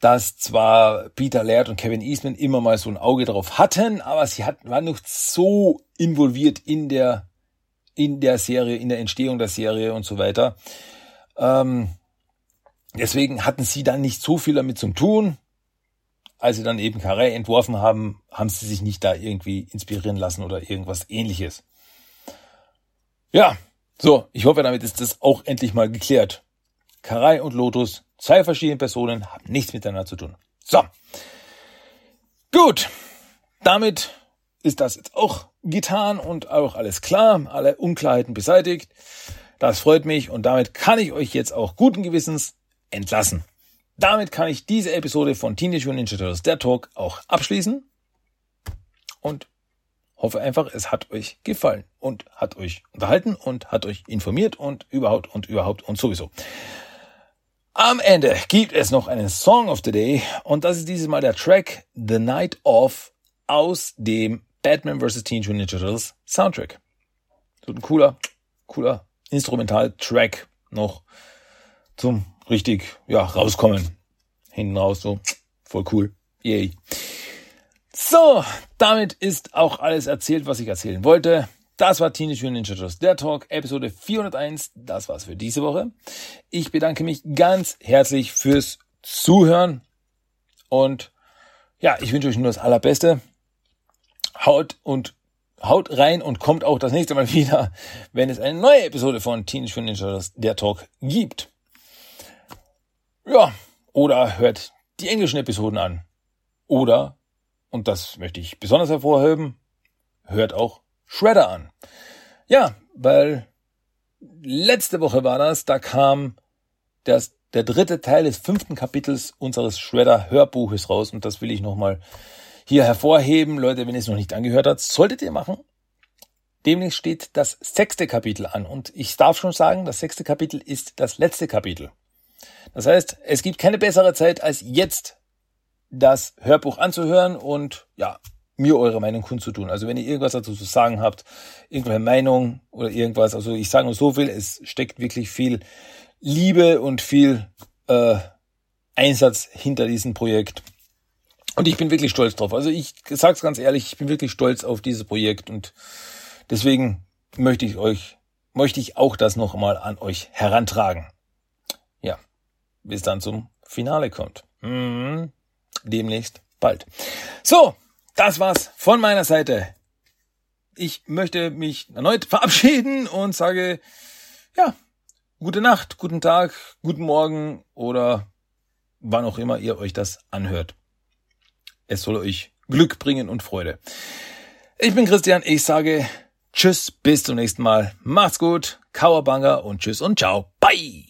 dass zwar Peter Laird und Kevin Eastman immer mal so ein Auge drauf hatten, aber sie hatten, waren noch so involviert in der, in der Serie, in der Entstehung der Serie und so weiter. Ähm, deswegen hatten sie dann nicht so viel damit zu tun. Als sie dann eben Carré entworfen haben, haben sie sich nicht da irgendwie inspirieren lassen oder irgendwas ähnliches. Ja, so, ich hoffe, damit ist das auch endlich mal geklärt. Karai und Lotus, zwei verschiedene Personen, haben nichts miteinander zu tun. So. Gut. Damit ist das jetzt auch getan und auch alles klar, alle Unklarheiten beseitigt. Das freut mich und damit kann ich euch jetzt auch guten Gewissens entlassen. Damit kann ich diese Episode von Teenage Mutant Ninja Turtles der Talk auch abschließen und hoffe einfach, es hat euch gefallen und hat euch unterhalten und hat euch informiert und überhaupt und überhaupt und sowieso. Am Ende gibt es noch einen Song of the Day und das ist dieses Mal der Track The Night Of aus dem Batman vs. Teen Ninja Turtles Soundtrack. So ein cooler, cooler Instrumental-Track noch zum richtig, ja, rauskommen. Hinten raus, so, voll cool. Yay. So, damit ist auch alles erzählt, was ich erzählen wollte. Das war Teenage Mutant Ninja Turtles, der Talk, Episode 401. Das war's für diese Woche. Ich bedanke mich ganz herzlich fürs Zuhören und ja, ich wünsche euch nur das Allerbeste. Haut und haut rein und kommt auch das nächste Mal wieder, wenn es eine neue Episode von Teenage Mutant Ninja Turtles, der Talk gibt. Ja, oder hört die englischen Episoden an. Oder, und das möchte ich besonders hervorheben, hört auch Shredder an. Ja, weil letzte Woche war das, da kam das, der dritte Teil des fünften Kapitels unseres Shredder Hörbuches raus und das will ich nochmal hier hervorheben. Leute, wenn ihr es noch nicht angehört habt, solltet ihr machen. Demnächst steht das sechste Kapitel an und ich darf schon sagen, das sechste Kapitel ist das letzte Kapitel. Das heißt, es gibt keine bessere Zeit als jetzt das Hörbuch anzuhören und ja, mir eure Meinung kundzutun. Also wenn ihr irgendwas dazu zu sagen habt, irgendwelche Meinung oder irgendwas, also ich sage nur so viel, es steckt wirklich viel Liebe und viel äh, Einsatz hinter diesem Projekt. Und ich bin wirklich stolz drauf. Also ich sag's ganz ehrlich, ich bin wirklich stolz auf dieses Projekt und deswegen möchte ich euch, möchte ich auch das noch mal an euch herantragen. Ja, bis dann zum Finale kommt. Mhm. Demnächst bald. So, das war's von meiner Seite. Ich möchte mich erneut verabschieden und sage, ja, gute Nacht, guten Tag, guten Morgen oder wann auch immer ihr euch das anhört. Es soll euch Glück bringen und Freude. Ich bin Christian, ich sage Tschüss, bis zum nächsten Mal. Macht's gut, Kauerbanga und Tschüss und Ciao. Bye!